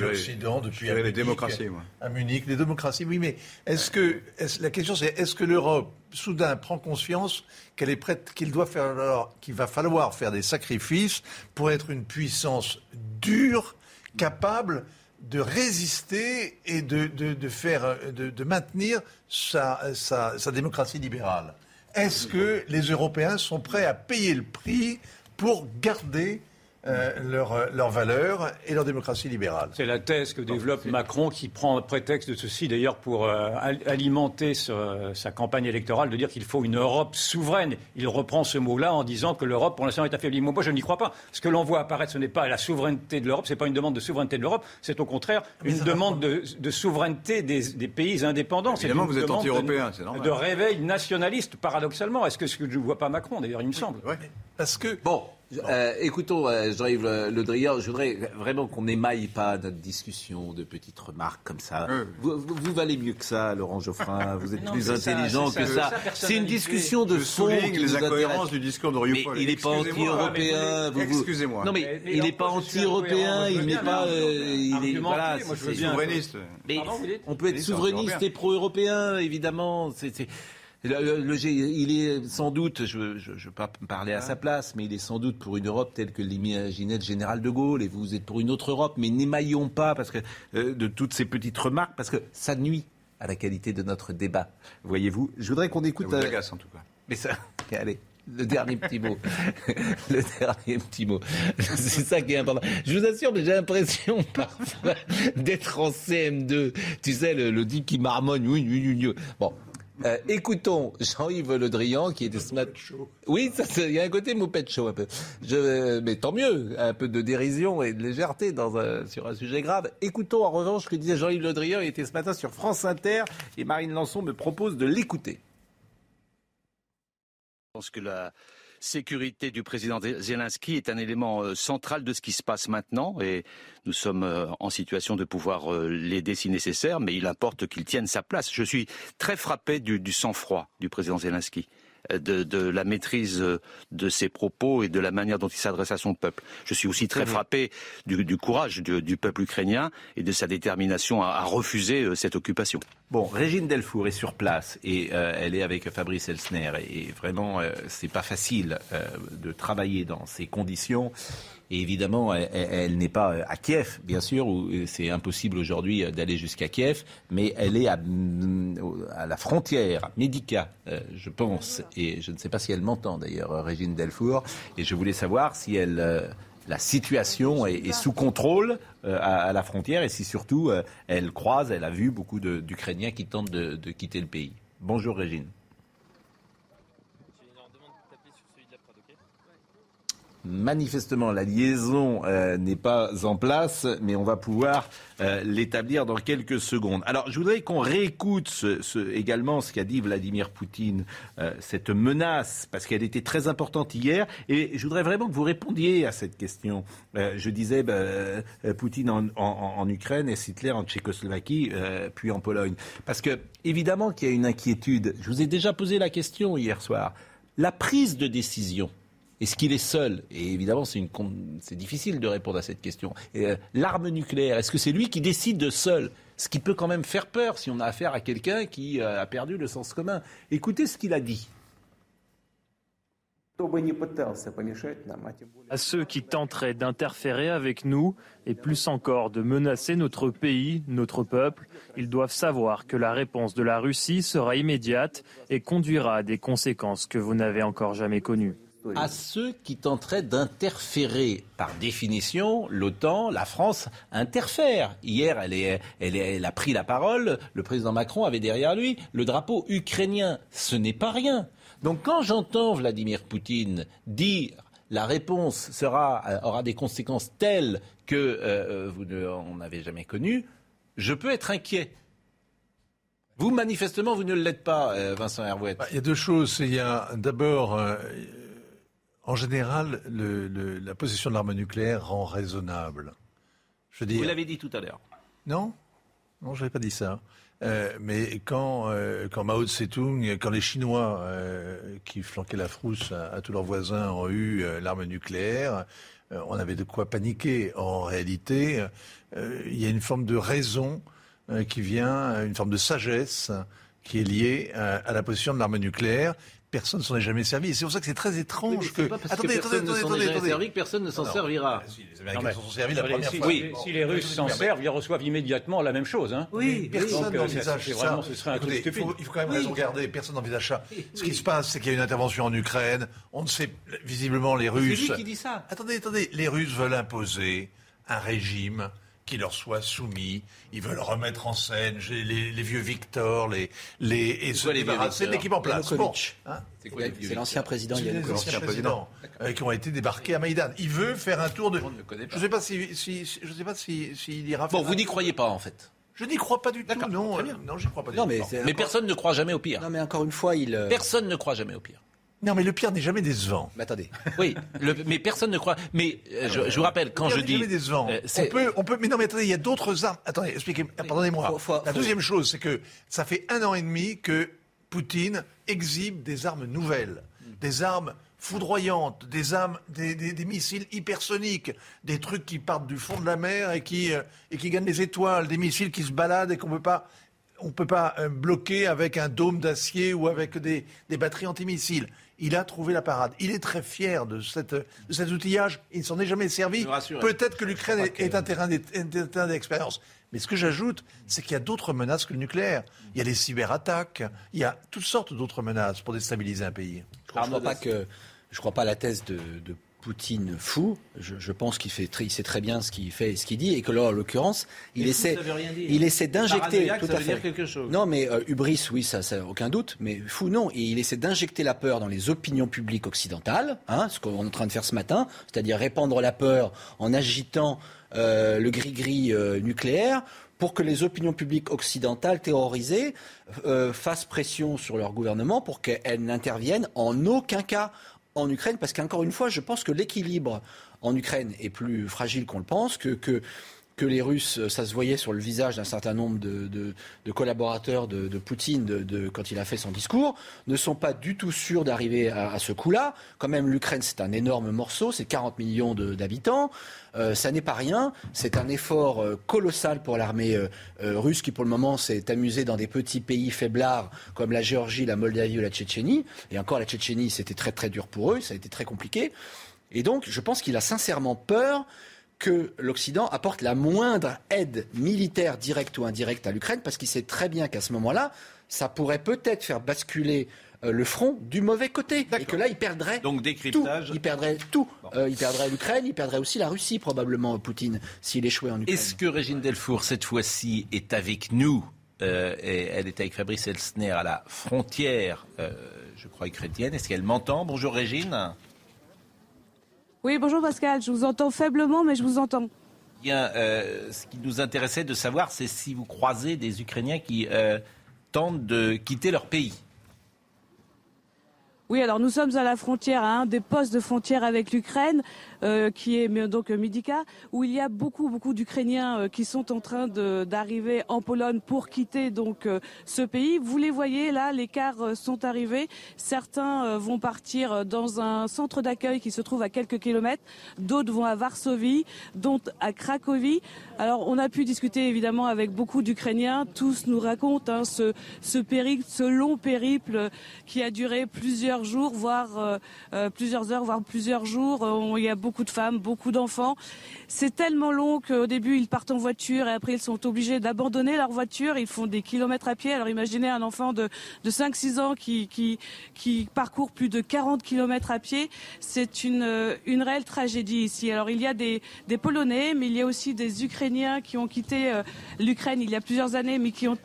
l'Occident depuis les démocraties, moi. à Munich, les démocraties. Oui, mais est-ce que la question c'est est-ce que l'Europe soudain prend conscience qu'elle est prête, qu'il doit faire, qu'il va falloir faire des sacrifices pour être une puissance dure, capable de résister et de, de, faire, de, de maintenir sa, sa, sa, démocratie libérale. Est-ce que les Européens sont prêts à payer le prix pour garder euh, leur, euh, leur valeur et leur démocratie libérale. C'est la thèse que développe Macron qui prend prétexte de ceci d'ailleurs pour euh, alimenter sa campagne électorale de dire qu'il faut une Europe souveraine. Il reprend ce mot-là en disant que l'Europe pour l'instant est affaiblie. Moi, je n'y crois pas. Ce que l'on voit apparaître, ce n'est pas la souveraineté de l'Europe, ce n'est pas une demande de souveraineté de l'Europe, c'est au contraire une demande de, de, souveraineté des, des, pays indépendants. Évidemment, vous êtes anti-européen, c'est normal. De réveil nationaliste, paradoxalement. Est-ce que ce que je ne vois pas Macron, d'ailleurs, il me semble Parce que, bon, euh, écoutons, euh, Jean-Yves Le, Drian, je voudrais vraiment qu'on n'émaille pas notre discussion de petites remarques comme ça. Vous, valez mieux que ça, Laurent Geoffrin. Vous êtes plus intelligent que ça. C'est une discussion de fond. les incohérences du discours de Mais il n'est pas anti-européen. Excusez-moi. Non, mais, il n'est pas anti-européen. Il n'est pas. Euh, il est voilà. souverainiste. on peut être souverainiste et pro-européen, évidemment. C'est il est sans doute, je ne veux pas parler à sa place, mais il est sans doute pour une Europe telle que l'imaginait le général de Gaulle, et vous êtes pour une autre Europe, mais n'émaillons pas parce que, euh, de toutes ces petites remarques, parce que ça nuit à la qualité de notre débat. Voyez-vous, je voudrais qu'on écoute. Ça vous euh, agace, en tout cas. Mais ça, allez. Le dernier petit mot. le dernier petit mot. C'est ça qui est important. Je vous assure, mais j'ai l'impression parfois d'être en CM2. Tu sais, le, le qui marmonne. Oui, oui, oui. Bon, euh, écoutons Jean-Yves Le Drian qui était ce matin. Oui, il y a un côté moupette chaud un peu. Je, mais tant mieux, un peu de dérision et de légèreté dans un, sur un sujet grave. Écoutons en revanche ce que disait Jean-Yves Le Drian. Il était ce matin sur France Inter et Marine Lançon me propose de l'écouter. pense que la sécurité du président Zelensky est un élément euh, central de ce qui se passe maintenant et nous sommes euh, en situation de pouvoir euh, l'aider si nécessaire, mais il importe qu'il tienne sa place. Je suis très frappé du, du sang-froid du président Zelensky de, la maîtrise de ses propos et de la manière dont il s'adresse à son peuple. Je suis aussi très frappé du, courage du, peuple ukrainien et de sa détermination à, refuser euh, cette occupation. Bon, Régine Delfour est sur place et euh, elle est avec Fabrice Elsner et, vraiment euh, c'est pas facile de travailler dans ces conditions. Et évidemment, elle, n'est pas à Kiev, bien sûr, où c'est impossible aujourd'hui d'aller jusqu'à Kiev, mais elle est à, à la frontière, Médica, euh, je pense. Et je ne sais pas si elle m'entend d'ailleurs, Régine Delfour. Et je voulais savoir si elle euh, la situation est, sous contrôle euh, à, la frontière et si surtout elle croise, elle a vu beaucoup d'Ukrainiens qui tentent de, de quitter le pays. Bonjour Régine. Manifestement, la liaison euh, n'est pas en place, mais on va pouvoir euh, l'établir dans quelques secondes. Alors, je voudrais qu'on réécoute également ce qu'a dit Vladimir Poutine, euh, cette menace, parce qu'elle était très importante hier, et je voudrais vraiment que vous répondiez à cette question. je disais bah, Poutine en, en, Ukraine et Hitler en Tchécoslovaquie, puis en Pologne. Parce que, évidemment qu'il y a une inquiétude. Je vous ai déjà posé la question hier soir. La prise de décision est-ce qu'il est seul Et évidemment, c'est, difficile de répondre à cette question. Euh, l'arme nucléaire, est-ce que c'est lui qui décide seul? Ce qui peut quand même faire peur si on a affaire à quelqu'un qui euh, a perdu le sens commun. Écoutez ce qu'il a dit. À ceux qui tenteraient d'interférer avec nous, et plus encore de menacer notre pays, notre peuple, ils doivent savoir que la réponse de la Russie sera immédiate et conduira à des conséquences que vous n'avez encore jamais connues à ceux qui tenteraient d'interférer. Par définition, l'OTAN, la France interfère. Hier, elle, elle, a pris la parole, le président Macron avait derrière lui le drapeau ukrainien. Ce n'est pas rien. Donc quand j'entends Vladimir Poutine dire la réponse sera, euh, aura des conséquences telles que euh, euh, vous n'avez jamais connues, je peux être inquiet. Vous, manifestement, vous ne l'êtes pas, Vincent Hervouet. Bah, il y a deux choses. Il y a d'abord en général, la possession de l'arme nucléaire rend raisonnable. Je Vous l'avez dit tout à l'heure. Non, non, je n'avais pas dit ça. Euh, mais quand, euh, quand Mao Tse-tung, quand les Chinois euh, qui flanquaient la frousse à, tous leurs voisins ont eu l'arme nucléaire, on avait de quoi paniquer. En réalité, il y a une forme de raison qui vient, une forme de sagesse qui est liée à la possession de l'arme nucléaire personne ne s'en est jamais servi. C'est pour ça que c'est très étrange que. attendez, personne attendez, ne s'en est jamais servi que personne ne s'en servira. Si les Américains s'en sont servis la première fois. Oui. Si les Russes s'en servent, ils reçoivent immédiatement la même chose. Hein. Oui, personne n'envisage ça. Ce serait un Écoutez, il, faut, il faut quand même raison garder. Personne n'envisage ça. Ce qui se passe, c'est qu'il y a une intervention en Ukraine. On ne sait visiblement les Russes. C'est lui qui dit ça. Attendez, attendez. Les Russes veulent imposer un régime qui leur soit soumis. Ils veulent remettre en scène les, vieux Victor, les, les, et se débarrasser de l'équipe en place. Hein c'est l'ancien président Les anciens présidents euh, qui ont été débarqués à Maïdan. Il veut faire un tour de. Je ne sais pas si, je sais pas s'il si, ira. Bon, vous n'y croyez pas en fait. Je n'y crois pas du tout. Non, euh, non, je crois pas. Du non, mais, mais personne ne croit jamais au pire. Non, mais encore une fois, il. Euh, personne ne croit jamais au pire. Non, mais le pire n'est jamais décevant. Mais attendez. Oui, mais personne ne croit. Mais euh, je, vous rappelle, quand je dis. jamais décevant. Euh, on, peut, on peut. Mais non, mais attendez, il y a d'autres armes. Attendez, expliquez. Pardonnez-moi. La deuxième chose, c'est que ça fait un an et demi que Poutine exhibe des armes nouvelles, des armes foudroyantes, des armes, des, des, missiles hypersoniques, des trucs qui partent du fond de la mer et qui, euh, et qui gagnent les étoiles, des missiles qui se baladent et qu'on peut pas on ne peut pas bloquer avec un dôme d'acier ou avec des, des batteries antimissiles il a trouvé la parade. Il est très fier de, cette, cet outillage. Il ne s'en est jamais servi. Peut-être que l'Ukraine est, un terrain d'expérience. Mais ce que j'ajoute, c'est qu'il y a d'autres menaces que le nucléaire. Il y a les cyberattaques, il y a toutes sortes d'autres menaces pour déstabiliser un pays. Je ne crois, pas que, je crois pas à la thèse de, Poutine fou. Je, pense qu'il fait, il sait très bien ce qu'il fait et ce qu'il dit, et que là, en l'occurrence, il essaie, il essaie d'injecter tout à fait. quelque chose. Non, mais euh, hubris, oui, ça, ça, aucun doute. Mais fou, non. Et il essaie d'injecter la peur dans les opinions publiques occidentales, hein, ce qu'on est en train de faire ce matin, c'est-à-dire répandre la peur en agitant euh, le gris-gris euh, nucléaire pour que les opinions publiques occidentales terrorisées fassent pression sur leur gouvernement pour qu'elles n'interviennent en aucun cas en Ukraine, parce qu'encore une fois, je pense que l'équilibre en Ukraine est plus fragile qu'on le pense, que, les Russes, ça se voyait sur le visage d'un certain nombre de, collaborateurs de, Poutine de, quand il a fait son discours, ne sont pas du tout sûrs d'arriver à, ce coup-là. Quand même, l'Ukraine, c'est un énorme morceau, c'est 40 millions d'habitants. Euh, ça n'est pas rien. C'est un effort euh, colossal pour l'armée euh, russe qui, pour le moment, s'est amusée dans des petits pays faiblards comme la Géorgie, la Moldavie ou la Tchétchénie. Et encore, la Tchétchénie, c'était très très dur pour eux. Ça a été très compliqué. Et donc, je pense qu'il a sincèrement peur que l'Occident apporte la moindre aide militaire directe ou indirecte à l'Ukraine, parce qu'il sait très bien qu'à ce moment-là, ça pourrait peut-être faire basculer euh, le front du mauvais côté. Et que là, il perdrait Donc, décryptage. Tout. Il perdrait tout. Euh, il perdrait l'Ukraine, il perdrait aussi la Russie, probablement, Poutine, s'il échouait en Ukraine. Est-ce que Régine Delfour, cette fois-ci, est avec nous euh, et Elle est avec Fabrice Elsner à la frontière, je crois, ukrainienne? Est-ce qu'elle m'entend? Bonjour, Régine. Oui, bonjour Pascal. Je vous entends faiblement, mais je vous entends. Bien, ce qui nous intéressait de savoir, c'est si vous croisez des Ukrainiens qui tentent de quitter leur pays. Oui, alors nous sommes à la frontière, à un des postes de frontière avec l'Ukraine. Euh, qui est donc Midika, où il y a beaucoup beaucoup d'Ukrainiens euh, qui sont en train d'arriver en Pologne pour quitter donc euh, ce pays. Vous les voyez là, les cars sont arrivés. Certains vont partir dans un centre d'accueil qui se trouve à quelques kilomètres. D'autres vont à Varsovie, d'autres à Cracovie. Alors on a pu discuter évidemment avec beaucoup d'Ukrainiens. Tous nous racontent hein, ce, ce périple, ce long périple qui a duré plusieurs jours, voire plusieurs heures, voire plusieurs jours. il y a de femmes, beaucoup d'enfants. C'est tellement long qu'au début, ils partent en voiture et après, ils sont obligés d'abandonner leur voiture. Ils font des kilomètres à pied. Alors imaginez un enfant de, de 5-6 ans qui, qui, parcourt plus de 40 kilomètres à pied. C'est une, une réelle tragédie ici. Alors il y a des, des Polonais, mais il y a aussi des Ukrainiens qui ont quitté euh, l'Ukraine il y a plusieurs années, mais qui ont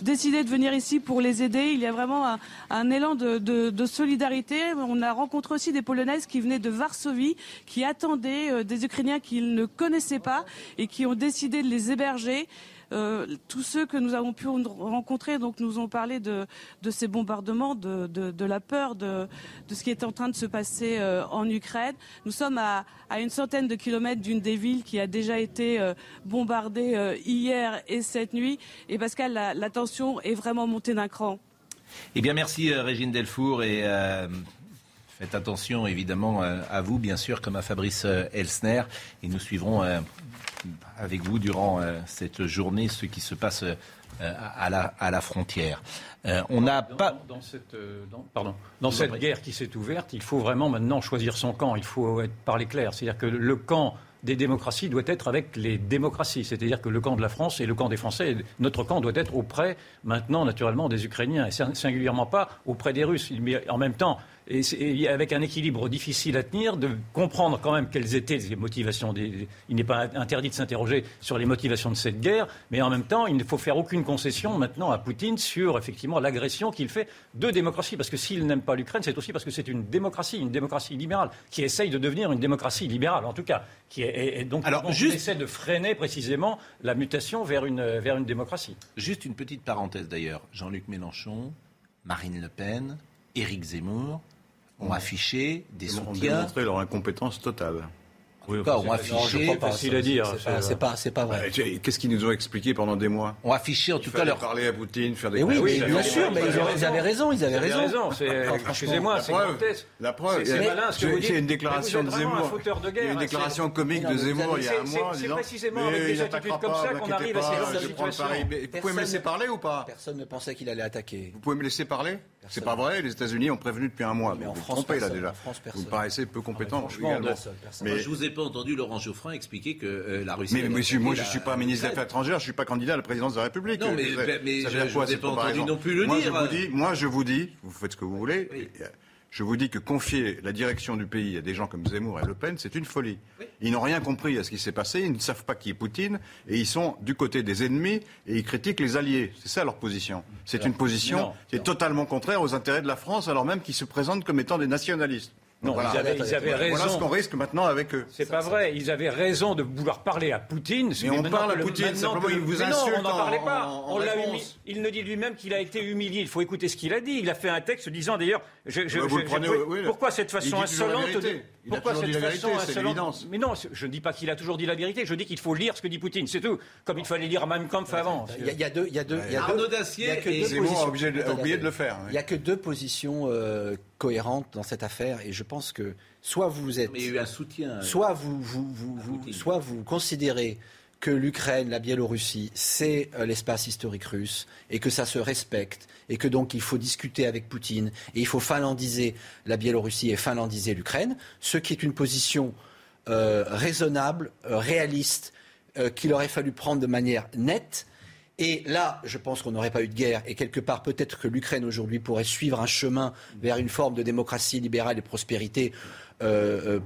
décidé de venir ici pour les aider. Il y a vraiment un, un élan de, de, de solidarité. On a rencontré aussi des Polonaises qui venaient de Varsovie, qui attendaient euh, des Ukrainiens qu'ils ne connaissaient pas et qui ont décidé de les héberger. Euh, tous ceux que nous avons pu rencontrer donc nous ont parlé de, ces bombardements, de, la peur de, ce qui est en train de se passer euh, en Ukraine. Nous sommes à, une centaine de kilomètres d'une des villes qui a déjà été bombardée hier et cette nuit. Et Pascal, la, tension est vraiment montée d'un cran. Eh bien, merci Régine Delfour et Faites attention évidemment euh, à vous, bien sûr, comme à Fabrice euh, Elsner. Et nous suivrons euh, avec vous durant cette journée ce qui se passe à la, à la frontière. on n'a pas. Dans, cette, pardon, dans cette guerre qui s'est ouverte, il faut vraiment maintenant choisir son camp. Il faut être, parler clair. C'est-à-dire que le camp des démocraties doit être avec les démocraties. C'est-à-dire que le camp de la France et le camp des Français, notre camp doit être auprès, maintenant, naturellement, des Ukrainiens, et singulièrement pas auprès des Russes. Mais en même temps, et, avec un équilibre difficile à tenir, de comprendre quand même quelles étaient les motivations. Des, il n'est pas interdit de s'interroger sur les motivations de cette guerre, mais en même temps, il ne faut faire aucune concession maintenant à Poutine sur effectivement l'agression qu'il fait de démocratie. Parce que s'il n'aime pas l'Ukraine, c'est aussi parce que c'est une démocratie, une démocratie libérale, qui essaye de devenir une démocratie libérale, en tout cas. Qui est, et donc, Alors, on essaie de freiner précisément la mutation vers une, vers une démocratie. Juste une petite parenthèse d'ailleurs. Jean-Luc Mélenchon, Marine Le Pen, Éric Zemmour, ont affiché des soutiens. Ont démontré leur incompétence totale. Oui, enfin, on affiché. C'est facile à dire. C'est pas, c'est pas, vrai. Qu'est-ce qu'ils nous ont expliqué pendant des mois? On affiché en tout cas leur. parler à Poutine, faire des. oui, oui, bien sûr, mais ils, avaient raison, ils avaient raison. Excusez-moi, c'est La preuve, c'est malin ce que vous dites. une déclaration de Zemmour. Il y a une déclaration comique de Zemmour il y a un mois. C'est précisément avec des attitudes comme ça qu'on arrive à ces situations. Vous pouvez me laisser parler ou pas? Personne ne pensait qu'il allait attaquer. Vous pouvez me laisser parler? C'est pas vrai, les États-Unis ont prévenu depuis un mois. Mais, en vous France, trompez là déjà. vous me paraissez peu compétent. mais je vous ai pas entendu Laurent Geoffrin expliquer que euh, la Russie. Mais monsieur, moi je suis pas ministre des Affaires étrangères, je suis pas candidat à la présidence de la République. Non, mais, mais, je, vous ai pas entendu non plus le moi, dire. Je vous dis, moi je vous dis, vous faites ce que vous voulez. Je vous dis que confier la direction du pays à des gens comme Zemmour et Le Pen, c'est une folie. Ils n'ont rien compris à ce qui s'est passé, ils ne savent pas qui est Poutine, et ils sont du côté des ennemis, et ils critiquent les alliés. C'est ça leur position. C'est une position qui est totalement contraire aux intérêts de la France, alors même qu'ils se présentent comme étant des nationalistes. Non, ils avaient, ils avaient raison. Voilà ce qu'on risque maintenant avec eux. C'est pas vrai. Ils avaient raison de vouloir parler à Poutine. Mais on parle à Poutine, simplement il vous insulte non, on n'en parlait pas. En, on Il ne dit lui-même qu'il a été humilié. Il faut écouter ce qu'il a dit. Il a fait un texte disant d'ailleurs, je, je, vous prenez, oui, pourquoi cette façon insolente de, Pourquoi cette façon insolente Mais non, je ne dis pas qu'il a toujours dit la vérité. Je dis qu'il faut lire ce que dit Poutine. C'est tout. Comme il fallait lire Mein Kampf avant. Il y a deux, il y a deux, il y a Arnaud Dacier et Zemmour a oublié de le faire. Il n'y a que deux positions cohérentes dans cette affaire, et je pense que soit vous êtes. Mais il y a eu un soutien. Soit vous, vous, vous, soit vous considérez que l'Ukraine, la Biélorussie, c'est l'espace historique russe et que ça se respecte et que donc il faut discuter avec Poutine et il faut finlandiser la Biélorussie et finlandiser l'Ukraine, ce qui est une position euh, raisonnable, euh, réaliste, euh, qu'il aurait fallu prendre de manière nette. Et là, je pense qu'on n'aurait pas eu de guerre. Et quelque part, peut-être que l'Ukraine aujourd'hui pourrait suivre un chemin vers une forme de démocratie libérale et de prospérité euh, euh,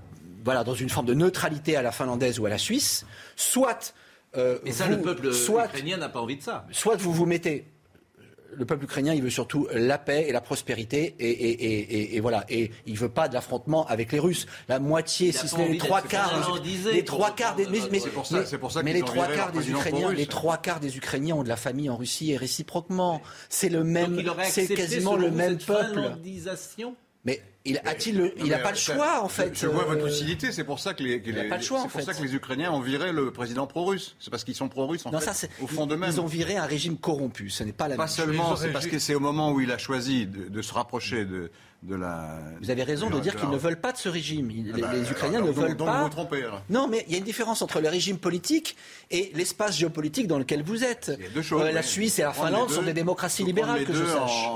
voilà, dans une forme de neutralité à la finlandaise ou à la suisse, soit. Euh, Mais ça, le peuple ukrainien n'a pas envie de ça. Soit vous vous mettez le peuple ukrainien, il veut surtout la paix et la prospérité, et, et, et, voilà. Et il veut pas de l'affrontement avec les Russes. La moitié, si ce n'est les trois quarts, les trois quarts des, mais, mais, mais les trois quarts des Ukrainiens, les trois quarts des Ukrainiens ont de la famille en Russie et réciproquement. C'est le même, c'est quasiment le même peuple. Mais il a-t-il il n'a pas le choix en fait. Je, vois votre lucidité, c'est pour ça que les, c'est pour ça que les Ukrainiens ont viré le président pro-russe. C'est parce qu'ils sont pro-russes en fait. au fond. Ils ont viré un régime corrompu. Ce n'est pas la. Pas seulement, c'est parce que c'est au moment où il a choisi de se rapprocher de vous avez raison de, dire qu'ils ne veulent pas de ce régime. Ah les, bah, Ukrainiens ne veulent pas. Vous vous trompez, Non, mais il y a une différence entre le régime politique et l'espace géopolitique dans lequel vous êtes. Euh, la Suisse et la Finlande sont des démocraties libérales, que je sache.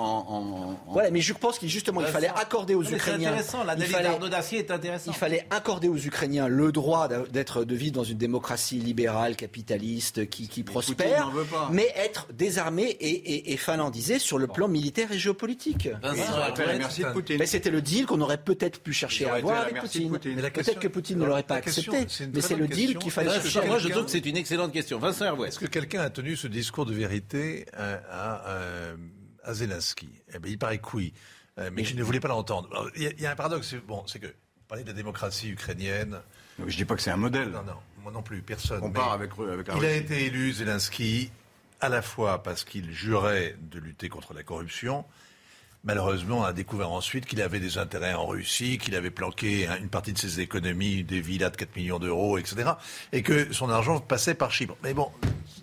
Voilà, mais je pense qu'il justement, il fallait accorder aux Ukrainiens. Intéressant. La il fallait, d'acier est intéressant. Il fallait accorder aux Ukrainiens le droit d'être, de vivre dans une démocratie libérale, capitaliste, qui, qui prospère, mais être désarmé et, et, finlandisé sur le plan militaire et géopolitique. merci mais c'était le deal qu'on aurait peut-être pu chercher à avoir avec Poutine. Peut-être que Poutine ne l'aurait pas accepté, mais c'est le deal qu'il fallait chercher. Moi, je trouve que c'est une excellente question. Vincent Hervouet. Est-ce que quelqu'un a tenu ce discours de vérité euh, euh, à, Zelensky? Eh bien, il paraît que oui. Euh, mais je ne voulais pas l'entendre. Il y, a un paradoxe, bon, c'est que parler de la démocratie ukrainienne. Je ne dis pas que c'est un modèle. Non, non, moi non plus, personne. On part avec, avec Il a été élu, Zelensky, à la fois parce qu'il jurait de lutter contre la corruption, Malheureusement, on a découvert ensuite qu'il avait des intérêts en Russie, qu'il avait planqué une partie de ses économies, des villas de 4 millions d'euros, etc. Et que son argent passait par Chypre. Mais bon,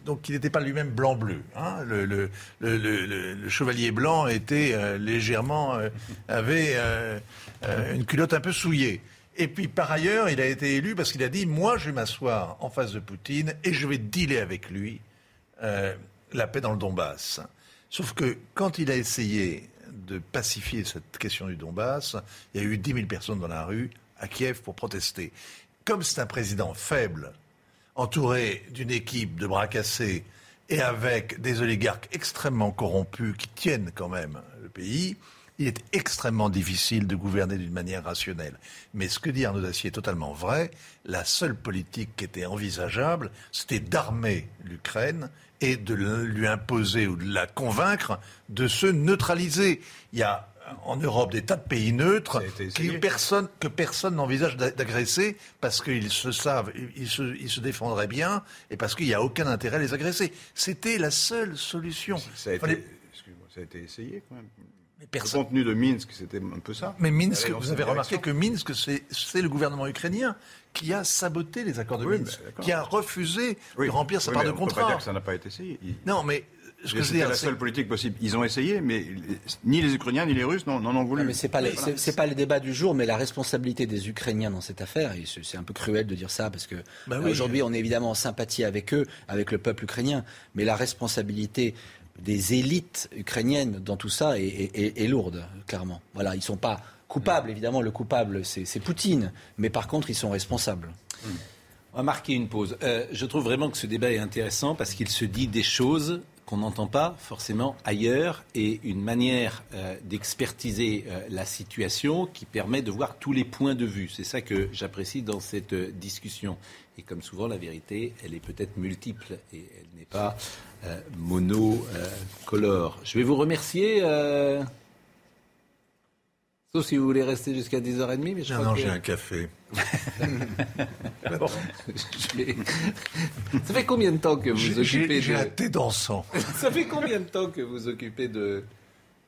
donc il n'était pas lui-même blanc-bleu. Hein. Le, chevalier blanc était euh, légèrement... Euh, avait euh, une culotte un peu souillée. Et puis par ailleurs, il a été élu parce qu'il a dit, moi je vais m'asseoir en face de Poutine et je vais dealer avec lui la paix dans le Donbass. Sauf que quand il a essayé de pacifier cette question du Donbass. Il y a eu 10 000 personnes dans la rue à Kiev pour protester. Comme c'est un président faible, entouré d'une équipe de bras cassés et avec des oligarques extrêmement corrompus qui tiennent quand même le pays, il est extrêmement difficile de gouverner d'une manière rationnelle. Mais ce que dit Arnaud Dacier est totalement vrai. La seule politique qui était envisageable, c'était d'armer l'Ukraine et de lui imposer ou de la convaincre de se neutraliser. Il y a en Europe des tas de pays neutres personne, que personne n'envisage d'agresser parce qu'ils se savent, ils se, défendraient bien et parce qu'il n'y a aucun intérêt à les agresser. C'était la seule solution. Ça a, été, ça a été essayé quand même. Le contenu de Minsk, c'était un peu ça. Mais Minsk, vous avez remarqué que Minsk, c'est le gouvernement ukrainien qui a saboté les accords de Minsk, qui a refusé de remplir sa part de contrat. On peut pas dire que ça n'a pas été essayé. Non, mais ce que c'est la seule politique possible. Ils ont essayé, mais ni les Ukrainiens ni les Russes n'en ont voulu. Non, mais c'est pas c'est pas le débat du jour, mais la responsabilité des Ukrainiens dans cette affaire. Et c'est un peu cruel de dire ça parce que bah aujourd'hui on est évidemment en sympathie avec eux, avec le peuple ukrainien, mais la responsabilité des élites ukrainiennes dans tout ça est, lourde, clairement. Voilà, ils sont pas coupables, évidemment, le coupable, c'est Poutine, mais par contre, ils sont responsables. On va marquer une pause. Euh, je trouve vraiment que ce débat est intéressant parce qu'il se dit des choses qu'on n'entend pas forcément ailleurs et une manière euh, d'expertiser euh, la situation qui permet de voir tous les points de vue. C'est ça que j'apprécie dans cette discussion. Et comme souvent, la vérité, elle est peut-être multiple et elle n'est pas monocolore. Je vais vous remercier. Sauf si vous voulez rester jusqu'à 10h30. Mais je non, j'ai un café. Ça fait combien de temps que vous occupez de... J'ai un thé dansant. Ça fait combien de temps que vous occupez de...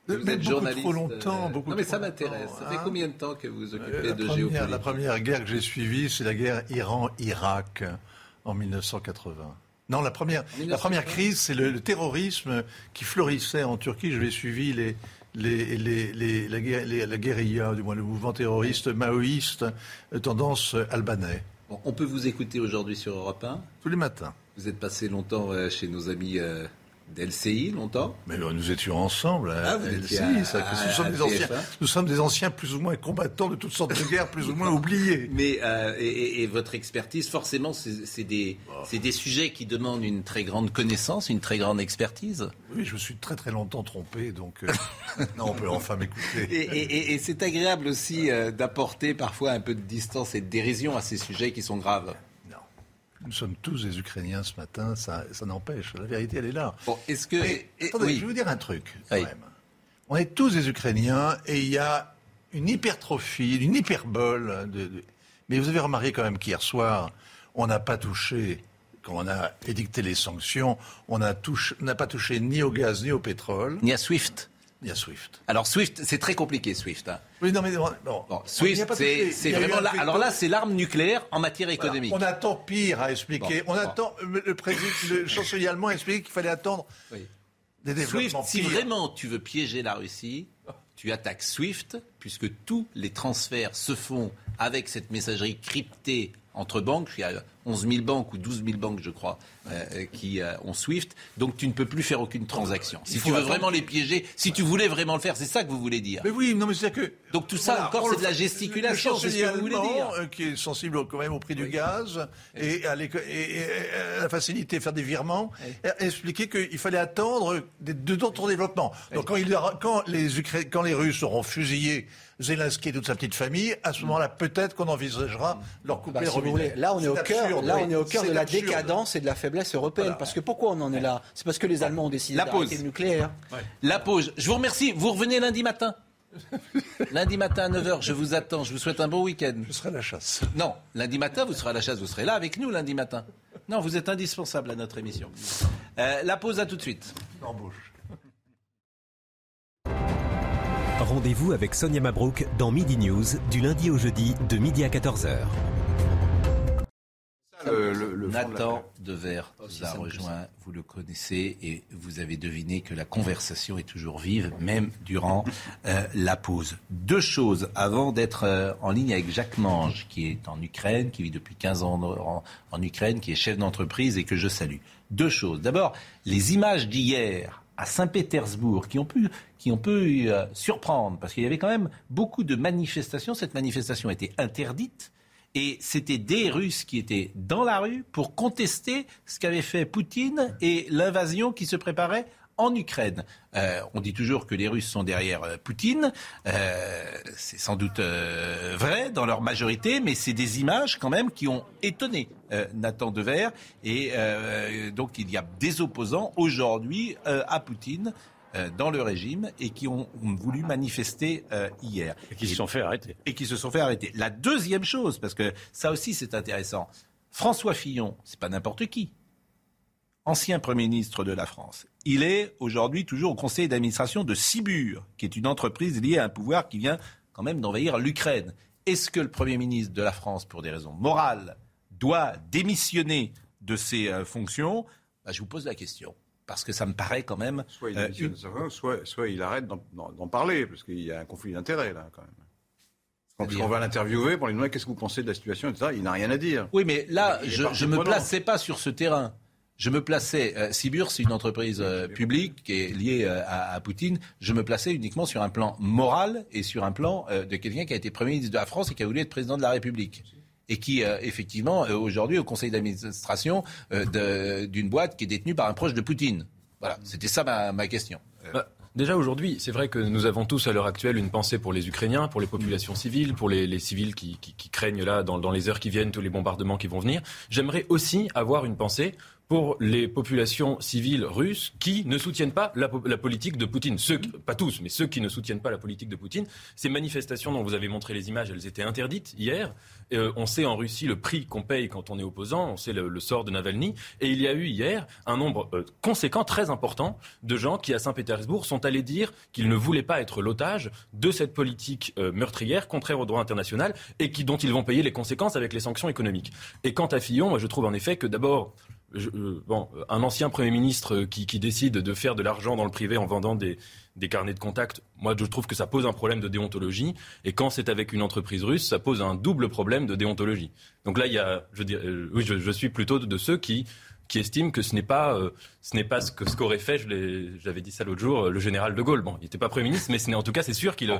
Vous êtes journaliste. Trop longtemps, euh, beaucoup non mais ça m'intéresse. Ça fait hein combien de temps que vous euh, occupez de première, géopolitique La première guerre que j'ai suivie, c'est la guerre Iran-Irak en 1980. Non, la première, la première crise, c'est le, terrorisme qui florissait en Turquie. Je l'ai suivi les, les, les, la, la, guérilla, du moins le mouvement terroriste maoïste, euh, tendance albanais. on peut vous écouter aujourd'hui sur Europe 1 Tous les matins. Vous êtes passé longtemps euh, chez nos amis euh, d'LCI longtemps Mais nous étions ensemble à ah, LCI. nous, sommes des anciens, nous sommes des anciens plus ou moins combattants de toutes sortes de guerres, plus ou moins oubliés. Mais euh, et, votre expertise, forcément, c'est des, des sujets qui demandent une très grande connaissance, une très grande expertise. Oui, je me suis très très longtemps trompé, donc euh, non, on peut enfin m'écouter. Et, et c'est agréable aussi euh, d'apporter parfois un peu de distance et de dérision à ces sujets qui sont graves. Nous sommes tous des Ukrainiens ce matin, ça, ça n'empêche. La vérité, elle est là. Bon, est-ce que. attendez, je vais vous dire un truc, quand même. On est tous des Ukrainiens et il y a une hypertrophie, une hyperbole. De, Mais vous avez remarqué quand même qu'hier soir, on n'a pas touché, quand on a édicté les sanctions, on n'a pas touché ni au gaz ni au pétrole. Ni à SWIFT. Il y a Swift. Alors Swift, c'est très compliqué Swift. Hein. Oui, non mais Swift, c'est vraiment là. Alors là, c'est l'arme nucléaire en matière économique. On attend pire à expliquer. on attend. Le, président, le chancelier allemand a expliqué qu'il fallait attendre des développements Swift, si vraiment tu veux piéger la Russie, tu attaques Swift, puisque tous les transferts se font avec cette messagerie cryptée entre banques. Il y a 11 000 banques ou 12 000 banques, je crois, euh, qui euh, ont SWIFT. Donc tu ne peux plus faire aucune transaction. Si tu veux vraiment les piéger, si tu voulais vraiment le faire, c'est ça que vous voulez dire. Mais oui, non, mais c'est que. Donc tout ça encore, c'est de la gesticulation. C'est ce que vous voulez dire. Euh, qui est sensible quand même au prix du gaz et à, la facilité de faire des virements, a expliqué qu'il fallait attendre d'autres développements. Donc quand, il, quand, les quand les Russes auront fusillé Zelensky et toute sa petite famille, à ce moment-là, peut-être qu'on envisagera leur couper bah, le Là, on est, au cœur, là, on est au cœur de la décadence et de la faiblesse européenne. Parce que pourquoi on en est là C'est parce que les Allemands ont décidé d'arrêter le nucléaire. La pause. Je vous remercie. Vous revenez lundi matin Lundi matin à 9h, je vous attends. Je vous souhaite un bon week-end. Je serai à la chasse. Non, lundi matin, vous serez à la chasse. Vous serez là avec nous lundi matin. Non, vous êtes indispensable à notre émission. Euh, la pause, à tout de suite. Embauche. Rendez-vous avec Sonia Mabrouk dans Midi News du lundi au jeudi de midi à 14h. Le, Nathan Dever vous a rejoint, vous le connaissez et vous avez deviné que la conversation est toujours vive, même durant euh, la pause. Deux choses avant d'être euh, en ligne avec Jacques Mange, qui est en Ukraine, qui vit depuis 15 ans en, en Ukraine, qui est chef d'entreprise et que je salue. Deux choses. D'abord, les images d'hier à Saint-Pétersbourg qui ont pu, qui ont pu euh, surprendre, parce qu'il y avait quand même beaucoup de manifestations. Cette manifestation était interdite. Et c'était des Russes qui étaient dans la rue pour contester ce qu'avait fait Poutine et l'invasion qui se préparait en Ukraine. Euh, on dit toujours que les Russes sont derrière euh, Poutine. Euh, c'est sans doute vrai dans leur majorité, mais c'est des images quand même qui ont étonné Nathan Dever. Et donc il y a des opposants aujourd'hui à Poutine dans le régime et qui ont, voulu manifester hier. Et qui se sont fait arrêter. Et qui se sont fait arrêter. La deuxième chose, parce que ça aussi c'est intéressant, François Fillon, c'est pas n'importe qui ancien Premier ministre de la France. Il est aujourd'hui toujours au conseil d'administration de Cibur, qui est une entreprise liée à un pouvoir qui vient quand même d'envahir l'Ukraine. Est-ce que le Premier ministre de la France, pour des raisons morales, doit démissionner de ses euh, fonctions? Bah, Je vous pose la question. Parce que ça me paraît quand même. Soit il, euh, soit, il arrête d'en parler, parce qu'il y a un conflit d'intérêts là, quand même. Quand on va l'interviewer pour lui demander qu'est-ce que vous pensez de la situation, etc., il n'a rien à dire. Oui, mais là, je ne me plaçais pas sur ce terrain je me plaçais, euh, Sibur, c'est une entreprise euh, publique qui est liée euh, à, Poutine, je me plaçais uniquement sur un plan moral et sur un plan de quelqu'un qui a été Premier ministre de la France et qui a voulu être président de la République. Et qui, effectivement, aujourd'hui, au conseil d'administration d'une boîte qui est détenue par un proche de Poutine. Voilà, c'était ça ma, question. Bah, déjà aujourd'hui, c'est vrai que nous avons tous à l'heure actuelle une pensée pour les Ukrainiens, pour les populations civiles, pour les, civils qui, craignent là dans, les heures qui viennent tous les bombardements qui vont venir. J'aimerais aussi avoir une pensée pour les populations civiles russes qui ne soutiennent pas la, politique de Poutine. Ceux, pas tous, mais ceux qui ne soutiennent pas la politique de Poutine. Ces manifestations dont vous avez montré les images, elles étaient interdites hier. Euh, on sait en Russie le prix qu'on paye quand on est opposant, on sait le, sort de Navalny. Et il y a eu hier un nombre euh, conséquent, très important, de gens qui, à Saint-Pétersbourg, sont allés dire qu'ils ne voulaient pas être l'otage de cette politique euh, meurtrière, contraire au droit international, et qui, dont ils vont payer les conséquences avec les sanctions économiques. Et quant à Fillon, moi, je trouve en effet que d'abord, euh, bon, un ancien Premier ministre qui, décide de faire de l'argent dans le privé en vendant des, carnets de contact, moi je trouve que ça pose un problème de déontologie. Et quand c'est avec une entreprise russe, ça pose un double problème de déontologie. Donc là, il y a, je, euh, oui, je, suis plutôt de, ceux qui, qui estiment que ce n'est pas, euh, ce n'est pas ce qu'aurait fait, j'avais dit ça l'autre jour, le général de Gaulle. Bon, il n'était pas Premier ministre, mais en tout cas, c'est sûr qu'il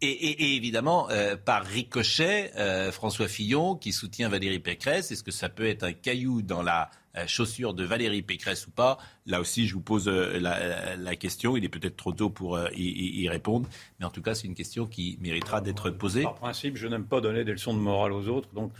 et, évidemment, euh, par ricochet, euh, François Fillon qui soutient Valérie Pécresse, est-ce que ça peut être un caillou dans la euh, chaussure de Valérie Pécresse ou pas Là aussi, je vous pose la, question. Il est peut-être trop tôt pour y, répondre, mais en tout cas, c'est une question qui méritera d'être posée. Par principe, je n'aime pas donner des leçons de morale aux autres, donc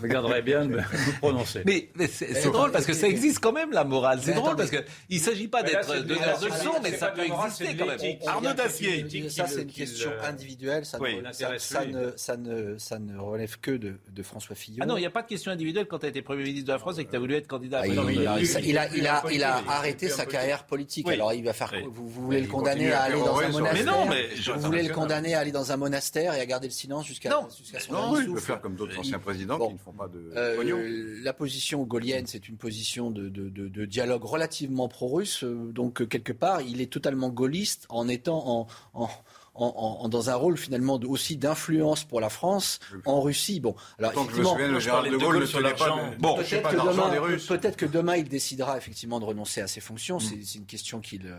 je garderai bien de vous prononcer. Mais, c'est drôle parce que ça existe quand même la morale. C'est drôle parce qu'il ne s'agit pas d'être donneur de leçons, mais ça peut exister quand même. Arnaud Dacier. Ça, c'est une question individuelle. Ça, ne, ça, ne, relève que de, François Fillon. Ah non, il n'y a pas de question individuelle quand tu as été Premier ministre de la France et que tu as voulu être candidat à il, a, il, a, arrêté sa carrière politique. Alors, il va faire. Vous, voulez le condamner à aller dans un monastère Mais non, mais. Vous voulez le condamner à aller dans un monastère et à garder le silence jusqu'à son Non, il peut faire comme d'autres anciens présidents qui ne font pas de. Euh, la position gaulienne, c'est une position de dialogue relativement pro-russe. Euh, donc, quelque part, il est totalement gaulliste en étant en en, dans un rôle finalement aussi d'influence pour la France en Russie. Bon, alors effectivement, je me souviens, de Gaulle, sur Bon, peut-être que, demain, peut que demain il décidera effectivement de renoncer à ses fonctions. Mm. C'est une question qu'il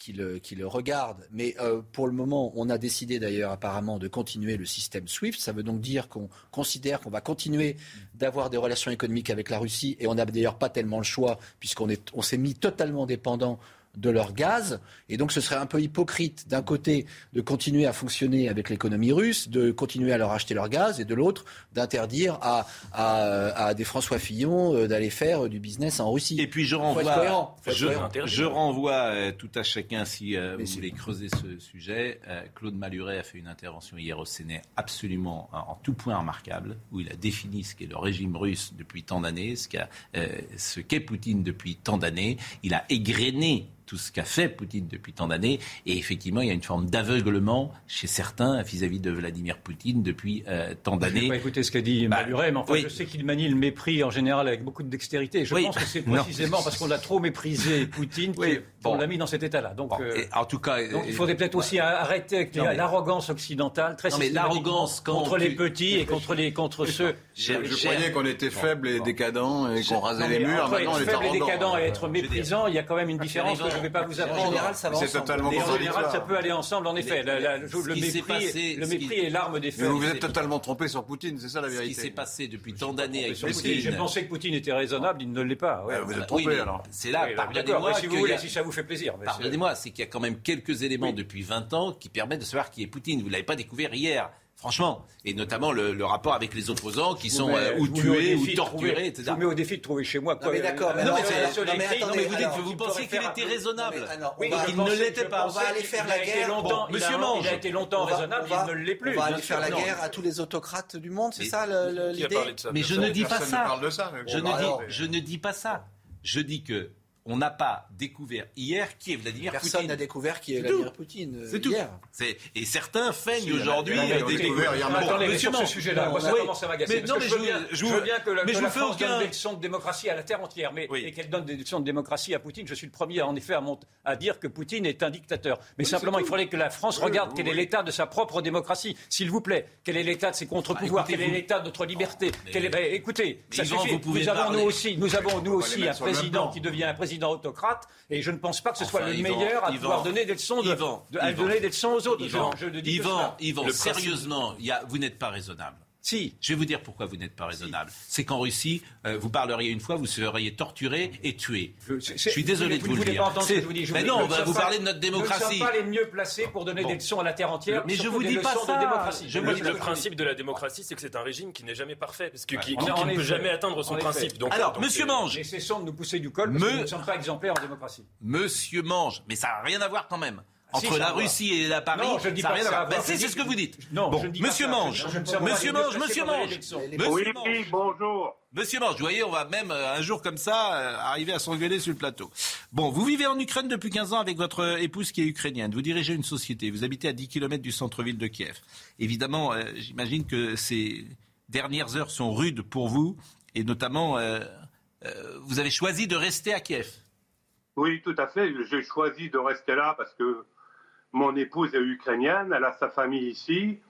qui le, qui le regarde. Mais euh, pour le moment, on a décidé d'ailleurs apparemment de continuer le système SWIFT. Ça veut donc dire qu'on considère qu'on va continuer d'avoir des relations économiques avec la Russie. Et on n'a d'ailleurs pas tellement le choix puisqu'on on s'est mis totalement dépendant de leur gaz. Et donc ce serait un peu hypocrite d'un côté de continuer à fonctionner avec l'économie russe, de continuer à leur acheter leur gaz, et de l'autre d'interdire à, à, des François Fillon euh, d'aller faire du business en Russie. Et puis je renvoie, je, renvoie euh, tout à chacun si euh, vous voulez creuser ce sujet. Claude Maluret a fait une intervention hier au Sénat absolument en, tout point remarquable, où il a défini ce qu'est le régime russe depuis tant d'années, ce qu'est Poutine depuis tant d'années. Il a égrené tout ce qu'a fait Poutine depuis tant d'années. Et effectivement, il y a une forme d'aveuglement chez certains vis-à-vis de Vladimir Poutine depuis euh, tant d'années. Je pas ce qu'a dit bah, Maluret, mais enfin, je sais qu'il manie le mépris en général avec beaucoup de dextérité. Je pense que c'est précisément parce qu'on a trop méprisé Poutine qu'on l'a mis dans cet état-là. Donc, euh, en tout cas, donc, il faudrait peut-être aussi arrêter avec l'arrogance occidentale, très non, l'arrogance contre les petits et contre les contre ceux. Je, croyais qu'on était faible et décadent et qu'on rasait les murs. Maintenant, on est faible et décadent et être méprisant, il y a quand même une différence ne vais pas vous apprendre. En général, ça va C'est totalement En général, ça peut aller ensemble, en effet. le mépris, le mépris est l'arme des faits. Mais vous vous êtes totalement trompé sur Poutine, c'est ça la vérité. Ce qui s'est passé depuis tant d'années avec Poutine. Je pensais que Poutine était raisonnable, il ne l'est pas. Vous êtes trompé alors. C'est là, pardonnez-moi. Si vous voulez, si ça vous fait plaisir. Pardonnez-moi, c'est qu'il y a quand même quelques éléments depuis 20 ans qui permettent de savoir qui est Poutine. Vous ne l'avez pas découvert hier. Franchement, et notamment le, rapport avec les opposants qui sont euh, ou tués ou torturés, etc. Je vous mets au défi de trouver chez moi. Quoi, mais d'accord, mais, non, mais, attendez, vous, dites, vous pensiez qu'il était raisonnable. oui, il ne l'était pas. On va aller faire la guerre. Monsieur Il a été longtemps raisonnable, il ne l'est plus. On va aller faire la guerre à tous les autocrates du monde, c'est ça l'idée Mais je ne dis pas ça. Je ne dis pas ça. Je dis que on n'a pas découvert hier qui est Vladimir Poutine. Personne n'a découvert qui est Vladimir Poutine. Euh, C'est tout. Et certains feignent aujourd'hui. découvert hier Attendez, sur ce sujet-là, moi ça commence à m'agacer. Mais je veux bien que la France donne des leçons de démocratie à la terre entière, mais et qu'elle donne des leçons de démocratie à Poutine. Je suis le premier, en effet, à dire que Poutine est un dictateur. Mais simplement, il faudrait que la France regarde quel est l'état de sa propre démocratie, s'il vous plaît. Quel est l'état de ses contre-pouvoirs Quel est l'état de notre liberté Écoutez, ça suffit. Nous avons nous aussi, nous avons nous aussi un président qui devient un président président autocrate, et je ne pense pas que ce soit le meilleur à pouvoir donner des leçons, de, à donner des leçons aux autres. Yvan, je, Yvan, Yvan sérieusement, y a, vous n'êtes pas raisonnable. Si, je vais vous dire pourquoi vous n'êtes pas raisonnable. C'est qu'en Russie, euh, vous parleriez une fois, vous seriez torturé et tué. Je, suis désolé de vous, le dire. mais non, on va vous parler de notre démocratie. Nous ne sommes pas les mieux placés pour donner des leçons à la terre entière. Mais je vous dis pas ça. démocratie. Je le, le principe de la démocratie, c'est que c'est un régime qui n'est jamais parfait, parce que, qui, ne peut jamais atteindre son principe. Donc, Alors, Monsieur Mange. Et cessons de nous pousser du col, parce que nous ne sommes pas exemplaires en démocratie. Monsieur Mange, mais ça n'a rien à voir quand même entre la Russie et la Paris, non, je dis ça n'a rien à voir. Ben, c'est ce que vous dites. Non, bon, Monsieur Mange, Monsieur Mange, Monsieur Mange, Monsieur Mange. bonjour. Monsieur Mange, vous voyez, on va même euh, un jour comme ça euh, arriver à s'engueuler sur le plateau. Bon, vous vivez en Ukraine depuis 15 ans avec votre épouse qui est ukrainienne. Vous dirigez une société. Vous habitez à 10 km du centre-ville de Kiev. Évidemment, euh, j'imagine que ces dernières heures sont rudes pour vous et notamment, vous avez choisi de rester à Kiev. Oui, tout à fait. J'ai choisi de rester là parce que mon épouse est ukrainienne, elle a sa famille ici.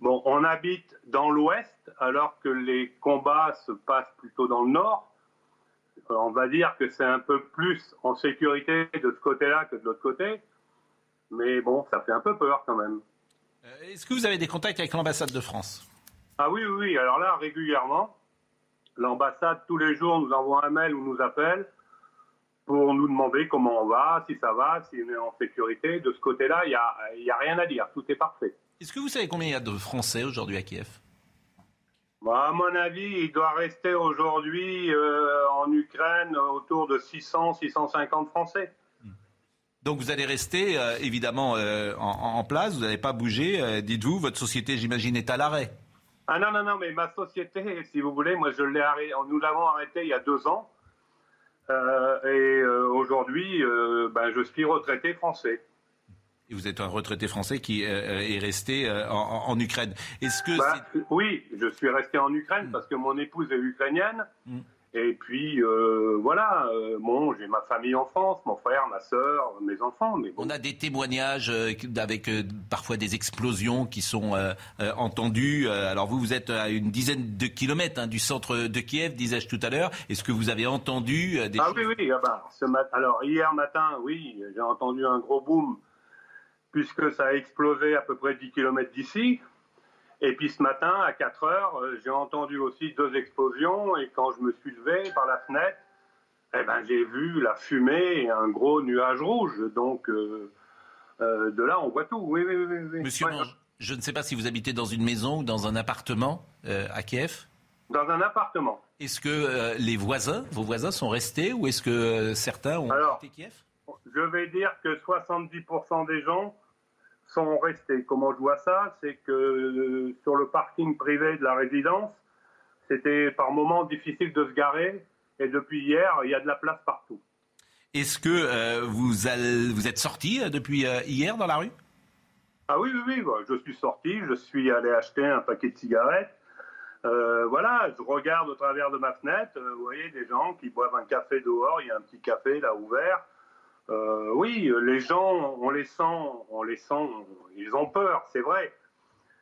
Bon, on habite dans l'ouest alors que les combats se passent plutôt dans le nord. Euh, on va dire que c'est un peu plus en sécurité de ce côté-là que de l'autre côté. Mais bon, ça fait un peu peur quand même. Euh, est-ce que vous avez des contacts avec l'ambassade de France? Ah oui, oui, oui. Alors là, régulièrement, l'ambassade, tous les jours, nous envoie un mail ou nous appelle pour nous demander comment on va, si ça va, si on est en sécurité. De ce côté-là, il n'y a, a rien à dire. Tout est parfait. Est-ce que vous savez combien il y a de Français aujourd'hui à Kiev? Bah, À mon avis, il doit rester aujourd'hui euh, en Ukraine autour de 600, 650 Français. Donc vous allez rester euh, évidemment euh, en, place, vous n'allez pas bouger. Dites-vous, votre société, j'imagine, est à l'arrêt. Ah non, non, non, mais ma société, si vous voulez, moi je l'ai arrêté, nous l'avons arrêté il y a deux ans. Euh, et euh, aujourd'hui, euh, ben, je suis retraité français. Et vous êtes un retraité français qui est resté en, Ukraine. Est-ce que bah, oui, je suis resté en Ukraine parce que mon épouse est ukrainienne. Mm. Et puis, euh, voilà, euh, bon, j'ai ma famille en France, mon frère, ma soeur, mes enfants. Mais On a des témoignages euh, avec parfois des explosions qui sont entendues. alors vous, vous êtes à une dizaine de kilomètres hein, du centre de Kiev, disais-je tout à l'heure. Est-ce que vous avez entendu des Ah oui, oui. Ah bah, ce alors hier matin, oui, j'ai entendu un gros boom puisque ça a explosé à peu près 10 kilomètres d'ici. Et puis ce matin, à 4 heures, euh, j'ai entendu aussi deux explosions. Et quand je me suis levé par la fenêtre, eh ben, j'ai vu la fumée et un gros nuage rouge. Donc euh, euh, de là, on voit tout. Oui, oui, oui. oui. Monsieur, je ne sais pas si vous habitez dans une maison ou dans un appartement à Kiev. Dans un appartement. Est-ce que les voisins, vos voisins, sont restés ou est-ce que certains ont quitté Kiev? Je vais dire que 70% des gens sont restés. Comment je vois ça C'est que euh, sur le parking privé de la résidence, c'était par moments difficile de se garer. Et depuis hier, il y a de la place partout. Est-ce que euh, vous, vous, êtes sorti euh, depuis hier dans la rue? Ah oui, oui, oui. Je suis sorti. Je suis allé acheter un paquet de cigarettes. voilà, je regarde au travers de ma fenêtre. vous voyez des gens qui boivent un café dehors. Il y a un petit café là ouvert. Euh, oui, les gens, on les sent, on les sent, ils ont peur, c'est vrai.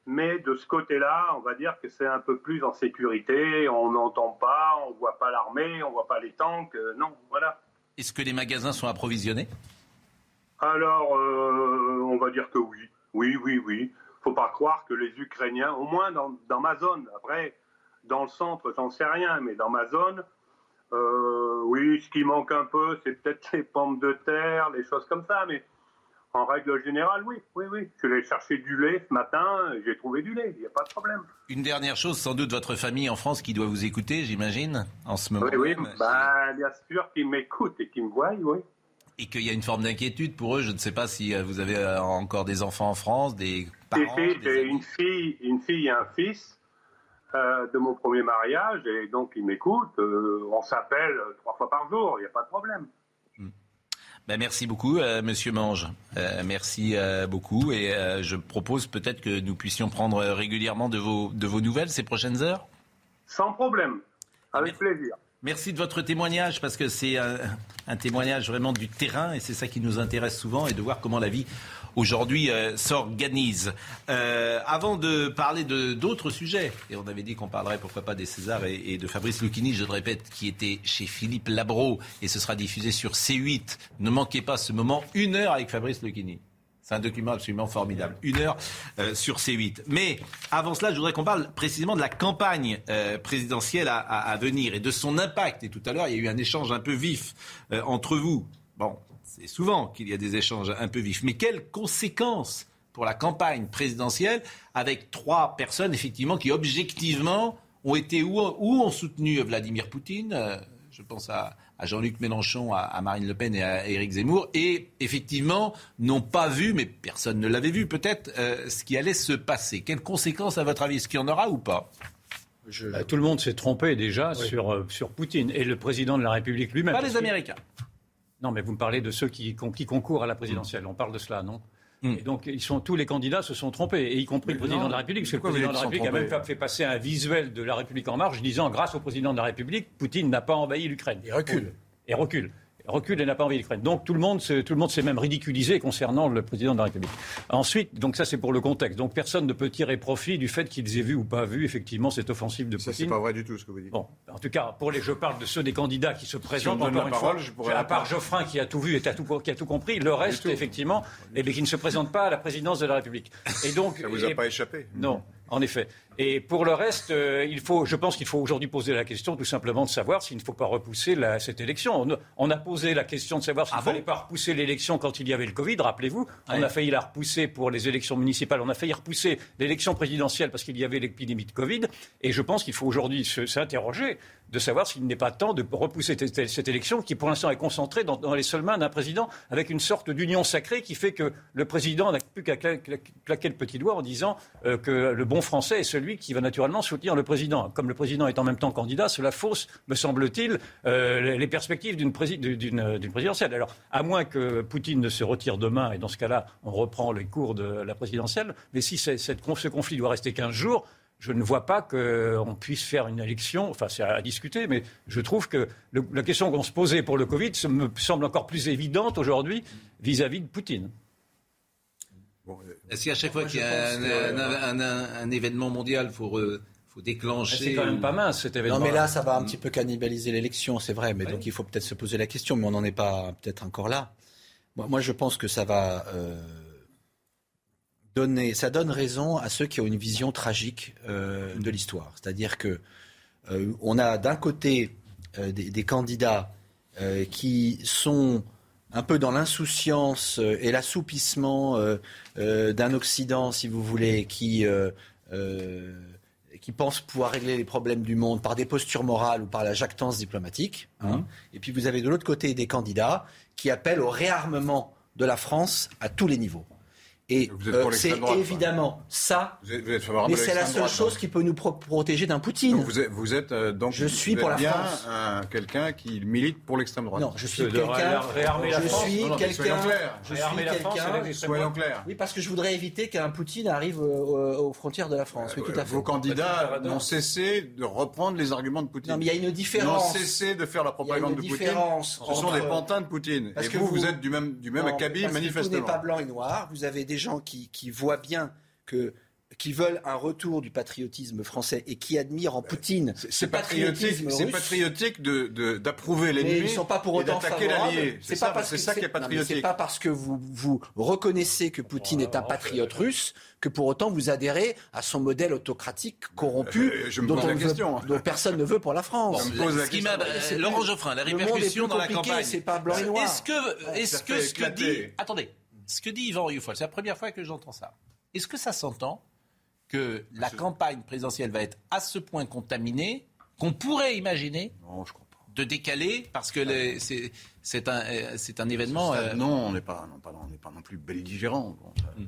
Mais de ce côté-là, on va dire que c'est un peu plus en sécurité. On n'entend pas, on voit pas l'armée, on voit pas les tanks. Euh, non, voilà. Est-ce que les magasins sont approvisionnés? Alors, euh, on va dire que oui. Oui, oui, oui. Faut pas croire que les Ukrainiens, au moins dans, dans ma zone, après, dans le centre, j'en sais rien, mais dans ma zone, euh, oui, ce qui manque un peu, c'est peut-être les pommes de terre, les choses comme ça, mais en règle générale, oui, oui, oui. Je suis allé chercher du lait ce matin, j'ai trouvé du lait, il n'y a pas de problème. Une dernière chose, sans doute votre famille en France qui doit vous écouter, j'imagine, en ce moment. Oui, oui, bah, bien sûr qu'ils m'écoutent et qu'ils me voient, oui. Et qu'il y a une forme d'inquiétude pour eux. Je ne sais pas si euh, vous avez euh, encore des enfants en France, des parents. J'ai une fille, une fille et un fils. Euh, de mon premier mariage et donc il m'écoute. Euh, on s'appelle trois fois par jour, il n'y a pas de problème. Hmm. Ben merci beaucoup, euh, Monsieur Mange. merci beaucoup et je propose peut-être que nous puissions prendre régulièrement de vos, de vos nouvelles ces prochaines heures. Sans problème, avec plaisir. Merci de votre témoignage parce que c'est un, un, témoignage vraiment du terrain et c'est ça qui nous intéresse souvent et de voir comment la vie aujourd'hui euh, s'organise. Euh, avant de parler de d'autres sujets, et on avait dit qu'on parlerait pourquoi pas des Césars et, de Fabrice Lucchini, je le répète, qui était chez Philippe Labro, et ce sera diffusé sur C8. Ne manquez pas ce moment, une heure avec Fabrice Lucchini. C'est un document absolument formidable. Une heure euh, sur C8. Mais avant cela, je voudrais qu'on parle précisément de la campagne euh, présidentielle à, venir et de son impact. Et tout à l'heure, il y a eu un échange un peu vif euh, entre vous. Bon, c'est souvent qu'il y a des échanges un peu vifs. Mais quelles conséquences pour la campagne présidentielle avec trois personnes, effectivement, qui objectivement ont été ou, ont soutenu Vladimir Poutine je pense à, Jean-Luc Mélenchon, à, Marine Le Pen et à Éric Zemmour, et effectivement n'ont pas vu, mais personne ne l'avait vu peut-être, euh, ce qui allait se passer. Quelles conséquences, à votre avis, est-ce qu'il y en aura ou pas? Bah, tout le monde s'est trompé déjà sur, euh, sur Poutine et le président de la République lui-même. Pas les Américains. Non, mais vous me parlez de ceux qui, qui concourent à la présidentielle. On parle de cela, non hmm. Et donc, ils sont, tous les candidats se sont trompés, et y compris le président de la République, parce que le président de la République a même fait passer un visuel de la République en marche disant, grâce au président de la République, Poutine n'a pas envahi l'Ukraine. Il recule. Et recule recule et n'a pas envie d'Ukraine. Donc tout le monde, tout le monde s'est même ridiculisé concernant le président de la République. Ensuite, donc ça c'est pour le contexte. Donc personne ne peut tirer profit du fait qu'ils aient vu ou pas vu effectivement cette offensive de Poutine. Ça c'est pas vrai du tout ce que vous dites. Bon, en tout cas, pour les, je parle de ceux des candidats qui se présentent si encore une fois. à part Geoffrin qui a tout vu et qui a tout, qui a tout compris, le reste effectivement, eh bien, qui ne se présente pas à la présidence de la République. Et donc, ça vous a pas échappé. Non. En effet. Et pour le reste, euh, il faut, je pense qu'il faut aujourd'hui poser la question tout simplement de savoir s'il ne faut pas repousser la, cette élection. On, a posé la question de savoir s'il ne ah fallait pas repousser l'élection quand il y avait le Covid, rappelez-vous. On a failli la repousser pour les élections municipales, on a failli repousser l'élection présidentielle parce qu'il y avait l'épidémie de Covid. Et je pense qu'il faut aujourd'hui s'interroger de savoir s'il n'est pas temps de repousser cette élection qui, pour l'instant, est concentrée dans, les seules mains d'un président avec une sorte d'union sacrée qui fait que le président n'a plus qu'à claquer le petit doigt en disant euh, que le bon français est celui qui va naturellement soutenir le président. Comme le président est en même temps candidat, cela fausse, me semble-t-il, euh, les perspectives d'une présidentielle. Alors, à moins que Poutine ne se retire demain, et dans ce cas-là, on reprend les cours de la présidentielle, mais si ce conflit doit rester 15 jours, je ne vois pas qu'on puisse faire une élection. Enfin, c'est à discuter, mais je trouve que la question qu'on se posait pour le Covid me semble encore plus évidente aujourd'hui vis-à-vis de Poutine. Est-ce qu'à chaque fois qu'il y a un, événement mondial, il faut, faut déclencher. C'est quand même pas mince cet événement. Non, mais là, ça va un petit peu cannibaliser l'élection, c'est vrai. Mais donc, il faut peut-être se poser la question, mais on n'en est pas peut-être encore là. Moi, je pense que ça va. Euh, ça donne raison à ceux qui ont une vision tragique euh, de l'histoire. C'est-à-dire que euh, on a d'un côté euh, des, candidats qui sont un peu dans l'insouciance et l'assoupissement d'un Occident, si vous voulez, qui qui pense pouvoir régler les problèmes du monde par des postures morales ou par la jactance diplomatique. Hein. Mmh. Et puis vous avez de l'autre côté des candidats qui appellent au réarmement de la France à tous les niveaux. Et euh, c'est évidemment ça. mais c'est la seule chose qui peut nous protéger d'un Poutine. vous êtes, vous êtes euh, donc. Je suis pour la bien France. quelqu'un qui milite pour l'extrême droite. Non, je suis quelqu'un. Je suis quelqu'un. Je suis quelqu'un. Soyons clairs. Oui, parce que je voudrais éviter qu'un Poutine arrive aux frontières de la France. Oui, tout à fait. Vos candidats n'ont cessé de reprendre les arguments de Poutine. Non, mais il y a une différence. Ils n'ont cessé de faire la propagande de Poutine. Ce sont des pantins de Poutine. Et vous, vous êtes du même du même acabit manifestement. Vous n'êtes pas blanc et noir. Vous avez des gens qui, qui voient bien que qui veulent un retour du patriotisme français et qui admirent en Poutine c'est patriotique, c'est patriotique de d'approuver l'ennemi ils sont pas pour autant d'attaquer l'allié. C'est ça, qui est patriotique. C'est pas parce que vous vous reconnaissez que Poutine est un patriote russe que pour autant vous adhérez à son modèle autocratique corrompu euh, je me dont, la question. dont personne ne veut pour la France. Je me pose la question. Laurent Geoffrin, la répercussion dans la campagne. C'est pas blanc et noir. Est-ce que est-ce que ce que dit attendez ce que dit Yvan Rioufol, c'est la première fois que j'entends ça. Est-ce que ça s'entend que la campagne présidentielle va être à ce point contaminée qu'on pourrait imaginer de décaler parce que c'est un, euh, un, événement. Euh, non, on n'est pas, pas, pas, non plus belligérant. Hmm.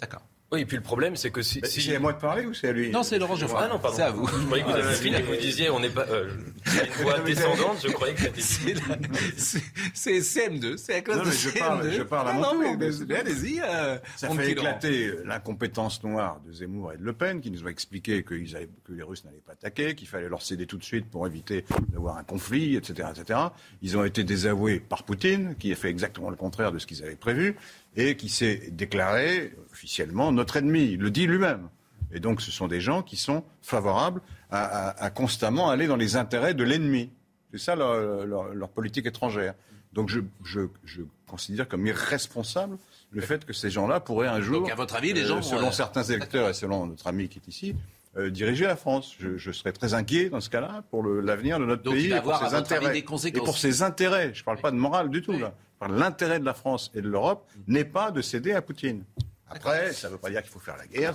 D'accord. Oui, et puis le problème, c'est que si. C'est à moi de parler ou c'est à lui Non, c'est Laurent Geoffroy. Ah non, pardon. C'est à vous. Je croyais que vous avez fini et que vous disiez, on n'est pas. Euh, une voix descendante, je croyais que c'était. C'est CM2, c'est à cause non, de je CM2. Parle, je parle à mon non, mais, mais allez-y. Euh, ça fait éclater l'incompétence noire de Zemmour et de Le Pen, qui nous ont expliqué que les Russes n'allaient pas attaquer, qu'il fallait leur céder tout de suite pour éviter d'avoir un conflit, etc., etc. Ils ont été désavoués par Poutine, qui a fait exactement le contraire de ce qu'ils avaient prévu et qui s'est déclaré officiellement notre ennemi. Il le dit lui-même. Et donc ce sont des gens qui sont favorables à, constamment aller dans les intérêts de l'ennemi. C'est ça leur, politique étrangère. Donc je, considère comme irresponsable le fait que ces gens-là pourraient un jour, Donc, à votre avis, les gens, selon certains électeurs et selon notre ami qui est ici, diriger la France. Je, serais très inquiet dans ce cas-là pour l'avenir de notre pays et pour ses intérêts. Et pour ses intérêts. Je ne parle pas de morale du tout. Là. L'intérêt de la France et de l'Europe n'est pas de céder à Poutine. Après, ça ne veut pas dire qu'il faut faire la guerre.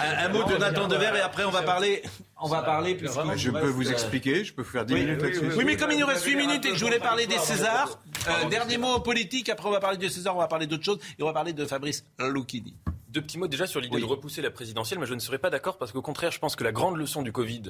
un, mot de Nathan Dever et après on va parler. On va parler. Je peux vous expliquer, je peux faire 10 minutes là-dessus. Oui, mais comme il nous reste 8 minutes et que je voulais parler des Césars, euh, dernier mot politique, après on va parler des Césars, on va parler d'autre chose et on va parler de Fabrice Lucchini. Deux petits mots déjà sur l'idée de repousser la présidentielle, mais je ne serais pas d'accord parce qu'au contraire, je pense que la grande leçon du Covid,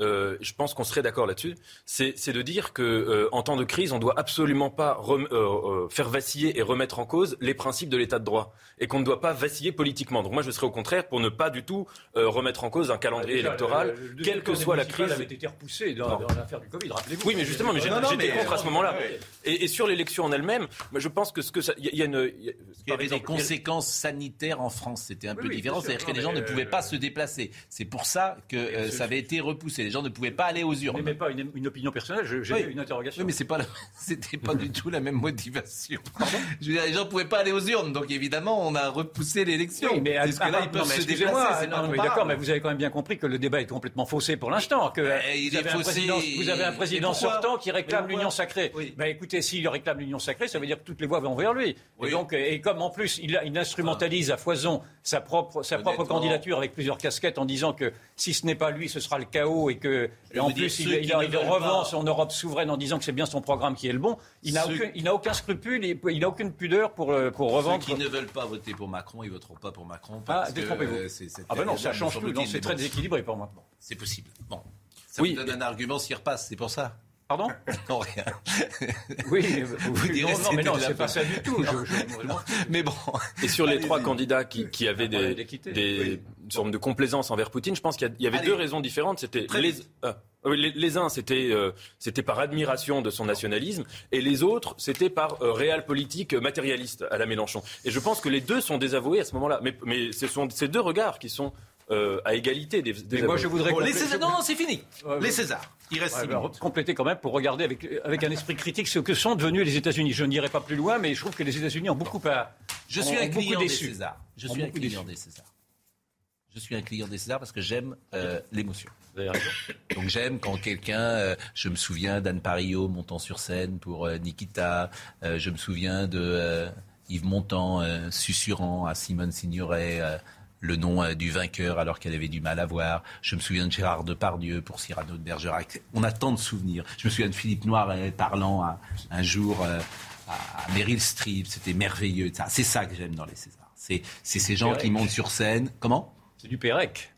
euh, je pense qu'on serait d'accord là-dessus, c'est de dire que euh, en temps de crise, on doit absolument pas euh, faire vaciller et remettre en cause les principes de l'état de droit et qu'on ne doit pas vaciller politiquement. Donc moi, je serais au contraire pour ne pas du tout remettre en cause un calendrier électoral, quelle que soit la crise. avait été repoussé dans, l'affaire du Covid, rappelez-vous. Oui, mais justement, mais j'étais contre à ce moment-là. Et, sur l'élection en elle-même, je pense que ce que il y, a une, il y avait des conséquences sanitaires en France. C'était un peu différent, c'est-à-dire que les gens ne pouvaient pas se déplacer. C'est pour ça que ça avait été repoussé les gens ne pouvaient pas aller aux urnes. Mais pas une, opinion personnelle, j'ai une interrogation. Oui, mais c'est pas, c'était pas du tout la même motivation. je veux dire, les gens ne pouvaient pas aller aux urnes, donc évidemment, on a repoussé l'élection. Oui, mais parce que là, ils peuvent se déplacer. D'accord, mais vous avez quand même bien compris que le débat est complètement faussé pour l'instant. Que vous, avez vous, avez un président sortant qui réclame l'union sacrée. Ben, écoutez, s'il réclame l'union sacrée, ça veut dire que toutes les voix vont vers lui. Et donc, et comme en plus, il, il instrumentalise à foison sa propre, sa propre candidature avec plusieurs casquettes en disant que si ce n'est pas lui, ce sera le chaos et que en plus il, il, revend son Europe souveraine en disant que c'est bien son programme qui est le bon. Il n'a aucun, aucun, scrupule, il n'a aucune pudeur pour, euh, pour revendre. Ceux qui ne veulent pas voter pour Macron, ils voteront pas pour Macron. ah, détrompez-vous. Euh, ah ben non, ça change tout. C'est très déséquilibré pour moi. c'est possible. Bon, ça oui. vous donne un argument s'il repasse, c'est pour ça. Pardon Non, rien. Oui, vous, vous direz non, mais non, c'est pas ça du tout. mais bon. Et sur les trois candidats qui, qui avaient des, des formes de complaisance envers Poutine, je pense qu'il y, avait deux raisons différentes. C'était les, euh, les, uns, c'était euh, c'était par admiration de son nationalisme, et les autres, c'était par euh, réel politique matérialiste à la Mélenchon. Et je pense que les deux sont désavoués à ce moment-là. Mais, mais ce sont ces deux regards qui sont euh, à égalité des, des moi, je voudrais les Césars, non, non, c'est fini. les Césars. Il reste compléter quand même pour regarder avec, avec un esprit critique ce que sont devenus les États-Unis. Je n'irai pas plus loin, mais je trouve que les États-Unis ont beaucoup à. Je suis un client des Césars. Je suis un client des Césars. Je suis un client des Césars parce que j'aime euh, l'émotion. Donc j'aime quand quelqu'un, euh, je me souviens d'Anne Parillo montant sur scène pour Nikita, je me souviens de Yves Montand susurrant à Simone Signoret le nom euh, du vainqueur alors qu'elle avait du mal à voir. Je me souviens de Gérard Depardieu pour Cyrano de Bergerac. On a tant de souvenirs. Je me souviens de Philippe Noir parlant un jour euh, à Meryl Streep. C'était merveilleux. C'est ça que j'aime dans les Césars. C'est ces gens qui montent sur scène. Comment? C'est du Pérec.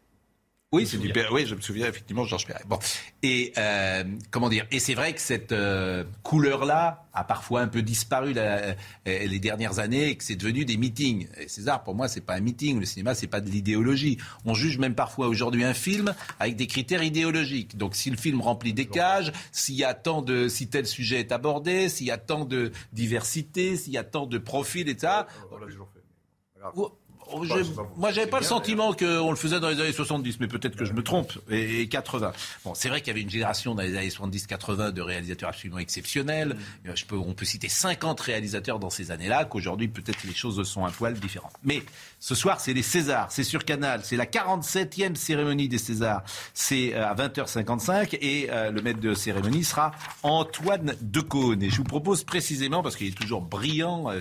Oui, c'est du Oui, je me souviens effectivement Georges Perret. Bon, et euh, comment dire Et c'est vrai que cette euh, couleur-là a parfois un peu disparu euh, les dernières années et que c'est devenu des meetings. Et César, pour moi, c'est pas un meeting. Le cinéma, c'est pas de l'idéologie. On juge même parfois aujourd'hui un film avec des critères idéologiques. Donc, si le film remplit des cages, s'il y a tant de, si tel sujet est abordé, s'il y a tant de diversité, s'il y a tant de profils, etc. On l'a toujours fait. Oh, moi, j'avais pas le sentiment qu'on le faisait dans les années 70, mais peut-être que je me trompe. Et, 80. Bon, c'est vrai qu'il y avait une génération dans les années 70-80 de réalisateurs absolument exceptionnels. Mm. Je peux, on peut citer 50 réalisateurs dans ces années-là, qu'aujourd'hui, peut-être les choses sont un poil différentes. Mais ce soir, c'est les Césars, c'est sur Canal, c'est la 47e cérémonie des Césars. C'est euh, à 20h55 et euh, le maître de cérémonie sera Antoine Decaune. Et je vous propose précisément, parce qu'il est toujours brillant, euh,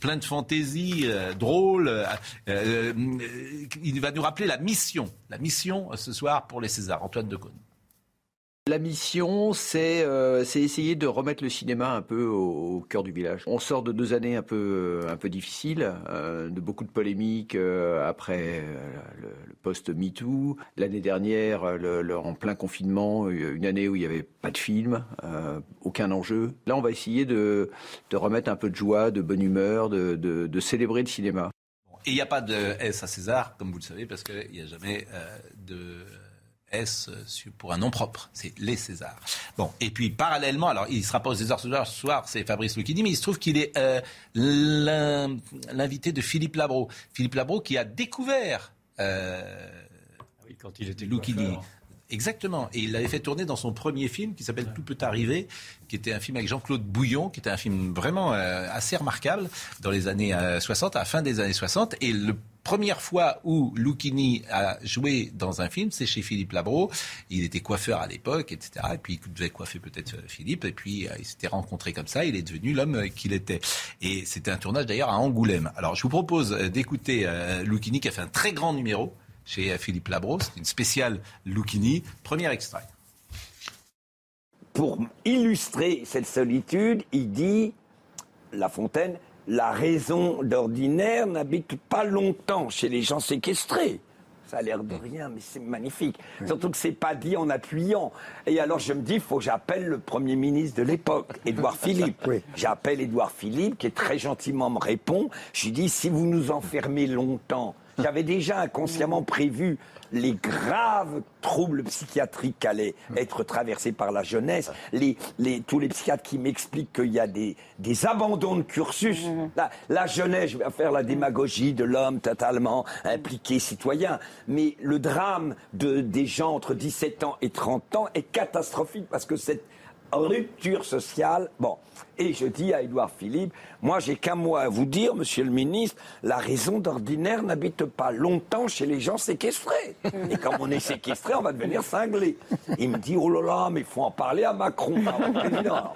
plein de fantaisie, drôle, il va nous rappeler la mission, la mission ce soir pour les Césars. Antoine Decaune. La mission, euh, c'est essayer de remettre le cinéma un peu au, cœur du village. On sort de deux années un peu, un peu difficiles, euh, de beaucoup de polémiques euh, après le, post-MeToo. L'année dernière, le, en plein confinement, une année où il n'y avait pas de film, aucun enjeu. Là, on va essayer de, de, remettre un peu de joie, de bonne humeur, de, de célébrer le cinéma. Et il n'y a pas de S à César, comme vous le savez, parce qu'il n'y a jamais de S pour un nom propre. C'est les Césars. Bon, et puis parallèlement, alors il ne sera pas aux Césars ce soir, c'est Fabrice Lucchini, mais il se trouve qu'il est euh, l'invité de Philippe Labro. Philippe Labro qui a découvert euh, ah quand il était Lucchini. Exactement. Et il l'avait fait tourner dans son premier film qui s'appelle Tout peut arriver, qui était un film avec Jean-Claude Bouillon, qui était un film vraiment euh, assez remarquable dans les années 60, à la fin des années 60. Et le première fois où Lucchini a joué dans un film, c'est chez Philippe Labro. Il était coiffeur à l'époque, etc. Et puis il devait coiffer peut-être Philippe. Et puis il s'était rencontré comme ça. Il est devenu l'homme qu'il était. Et c'était un tournage d'ailleurs à Angoulême. Alors je vous propose d'écouter Lucchini qui a fait un très grand numéro chez Philippe Labro. C'est une spéciale Lucchini. Premier extrait. Pour illustrer cette solitude, il dit, La Fontaine, la raison d'ordinaire n'habite pas longtemps chez les gens séquestrés. Ça a l'air de rien, mais c'est magnifique. Surtout que c'est pas dit en appuyant. Et alors je me dis, il faut que j'appelle le Premier ministre de l'époque, Édouard Philippe. J'appelle Édouard Philippe, qui très gentiment me répond. Je lui dis, si vous nous enfermez longtemps, j'avais déjà inconsciemment prévu les graves troubles psychiatriques qu'allaient être traversés par la jeunesse, les, les, tous les psychiatres qui m'expliquent qu'il y a des, des, abandons de cursus. La, la, jeunesse, je vais faire la démagogie de l'homme totalement impliqué, citoyen, mais le drame de, des gens entre 17 ans et 30 ans est catastrophique parce que cette rupture sociale. Bon, et je dis à Édouard Philippe, moi j'ai qu'un mot à vous dire, monsieur le ministre, la raison d'ordinaire n'habite pas longtemps chez les gens séquestrés. Et comme on est séquestré, on va devenir cinglé. Il me dit, oh là là, mais il faut en parler à Macron.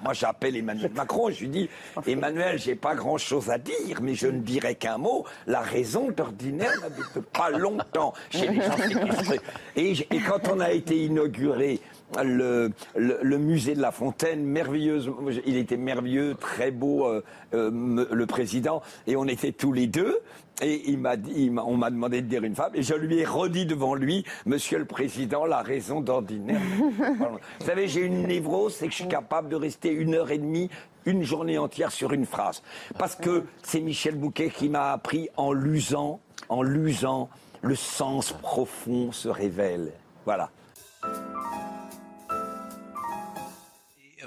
moi j'appelle Emmanuel Macron je lui dis, Emmanuel, j'ai pas grand chose à dire, mais je ne dirai qu'un mot, la raison d'ordinaire n'habite pas longtemps chez les gens séquestrés. Et, et quand on a été inauguré le, le, musée de la Fontaine, merveilleuse. Il était merveilleux, très beau, euh, euh, le président. Et on était tous les deux. Et il m'a dit, on m'a demandé de dire une femme, et je lui ai redit devant lui, Monsieur le Président, la raison d'ordinaire. Vous savez, j'ai une névrose, c'est que je suis capable de rester une heure et demie, une journée entière sur une phrase, parce que c'est Michel Bouquet qui m'a appris en l'usant, en l'usant, le sens profond se révèle. Voilà.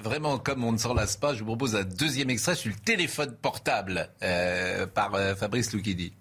Vraiment, comme on ne s'en lasse pas, je vous propose un deuxième extrait sur le téléphone portable euh, par euh, Fabrice Lucchini.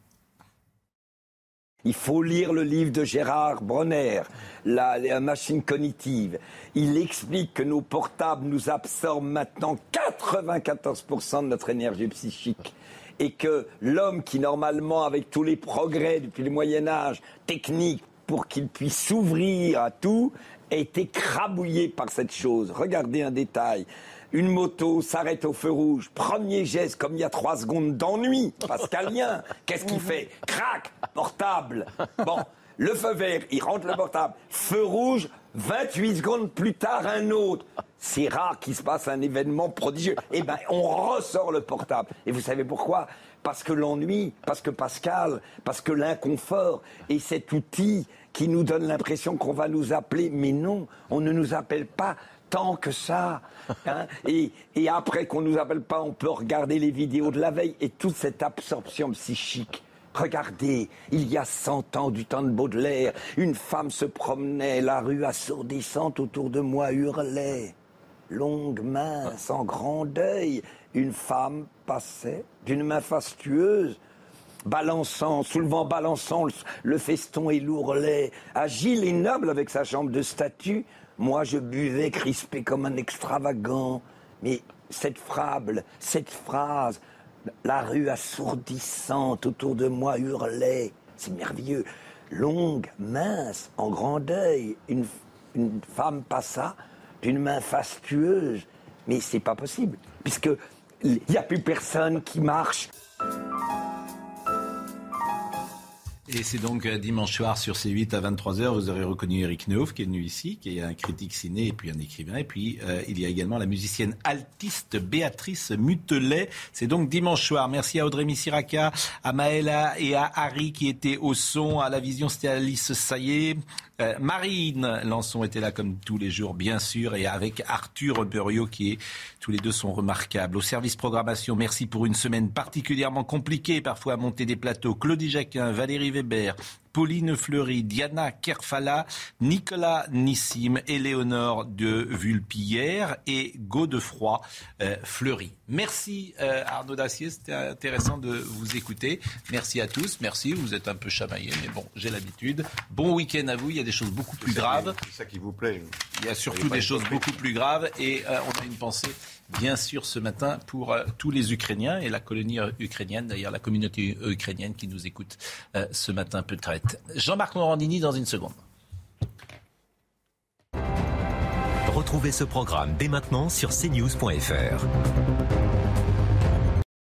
Il faut lire le livre de Gérard Bronner, la, machine cognitive. Il explique que nos portables nous absorbent maintenant 94% de notre énergie psychique. Et que l'homme qui, normalement, avec tous les progrès depuis le Moyen Âge, techniques, pour qu'il puisse s'ouvrir à tout, a été écrabouillé par cette chose. Regardez un détail. Une moto s'arrête au feu rouge. Premier geste, comme il y a trois secondes d'ennui, pascalien. Qu'est-ce qu'il fait? Crac Portable. Bon, le feu vert, il rentre le portable. Feu rouge, 28 secondes plus tard, un autre. C'est rare qu'il se passe un événement prodigieux. Eh bien, on ressort le portable. Et vous savez pourquoi? Parce que l'ennui, parce que Pascal, parce que l'inconfort et cet outil qui nous donne l'impression qu'on va nous appeler, mais non, on ne nous appelle pas tant que ça. Hein. et, et, après qu'on ne nous appelle pas, on peut regarder les vidéos de la veille et toute cette absorption psychique. Regardez, il y a cent ans du temps de Baudelaire, une femme se promenait, la rue assourdissante autour de moi hurlait. Longue, mince, en grand deuil, une femme passait d'une main fastueuse balançant, soulevant, balançant le, feston et l'ourlet, agile et noble avec sa jambe de statue, moi je buvais crispé comme un extravagant. Mais cette fable, cette phrase, la rue assourdissante autour de moi hurlait, c'est merveilleux. Longue, mince, en grand deuil, une, une femme passa d'une main fastueuse. Mais c'est pas possible, puisque il n'y a plus personne qui marche. Et c'est donc euh, dimanche soir sur C8 à 23h, vous aurez reconnu Eric Neuf qui est venu ici, qui est un critique ciné et puis un écrivain. Et puis euh, il y a également la musicienne altiste Béatrice Mutelet. C'est donc dimanche soir. Merci à Audrey Missiraka, à Maëla et à Harry qui étaient au son. À la vision, c'était Alice Saillé. Euh, Marine Lançon était là comme tous les jours, bien sûr, et avec Arthur Buriot qui est, tous les deux sont remarquables. Au service programmation, merci pour une semaine particulièrement compliquée, parfois à monter des plateaux. Claudie Jacquin, Valérie Weber, Pauline Fleury, Diana Kerfala, Nicolas Nissim, Éléonore de Vulpillère et Godefroy euh, Fleury. Merci euh, Arnaud Dacier, c'était intéressant de vous écouter. Merci à tous, merci, vous êtes un peu chamaillé, mais bon, j'ai l'habitude. Bon week-end à vous, il y a des choses beaucoup plus graves. C'est ça qui vous plaît. Il y a surtout des choses beaucoup plus graves et euh, on a une pensée bien sûr ce matin pour euh, tous les Ukrainiens et la colonie ukrainienne, d'ailleurs la communauté ukrainienne qui nous écoute ce matin peut-être. Jean-Marc Morandini dans une seconde. Retrouvez ce programme dès maintenant sur cnews.fr.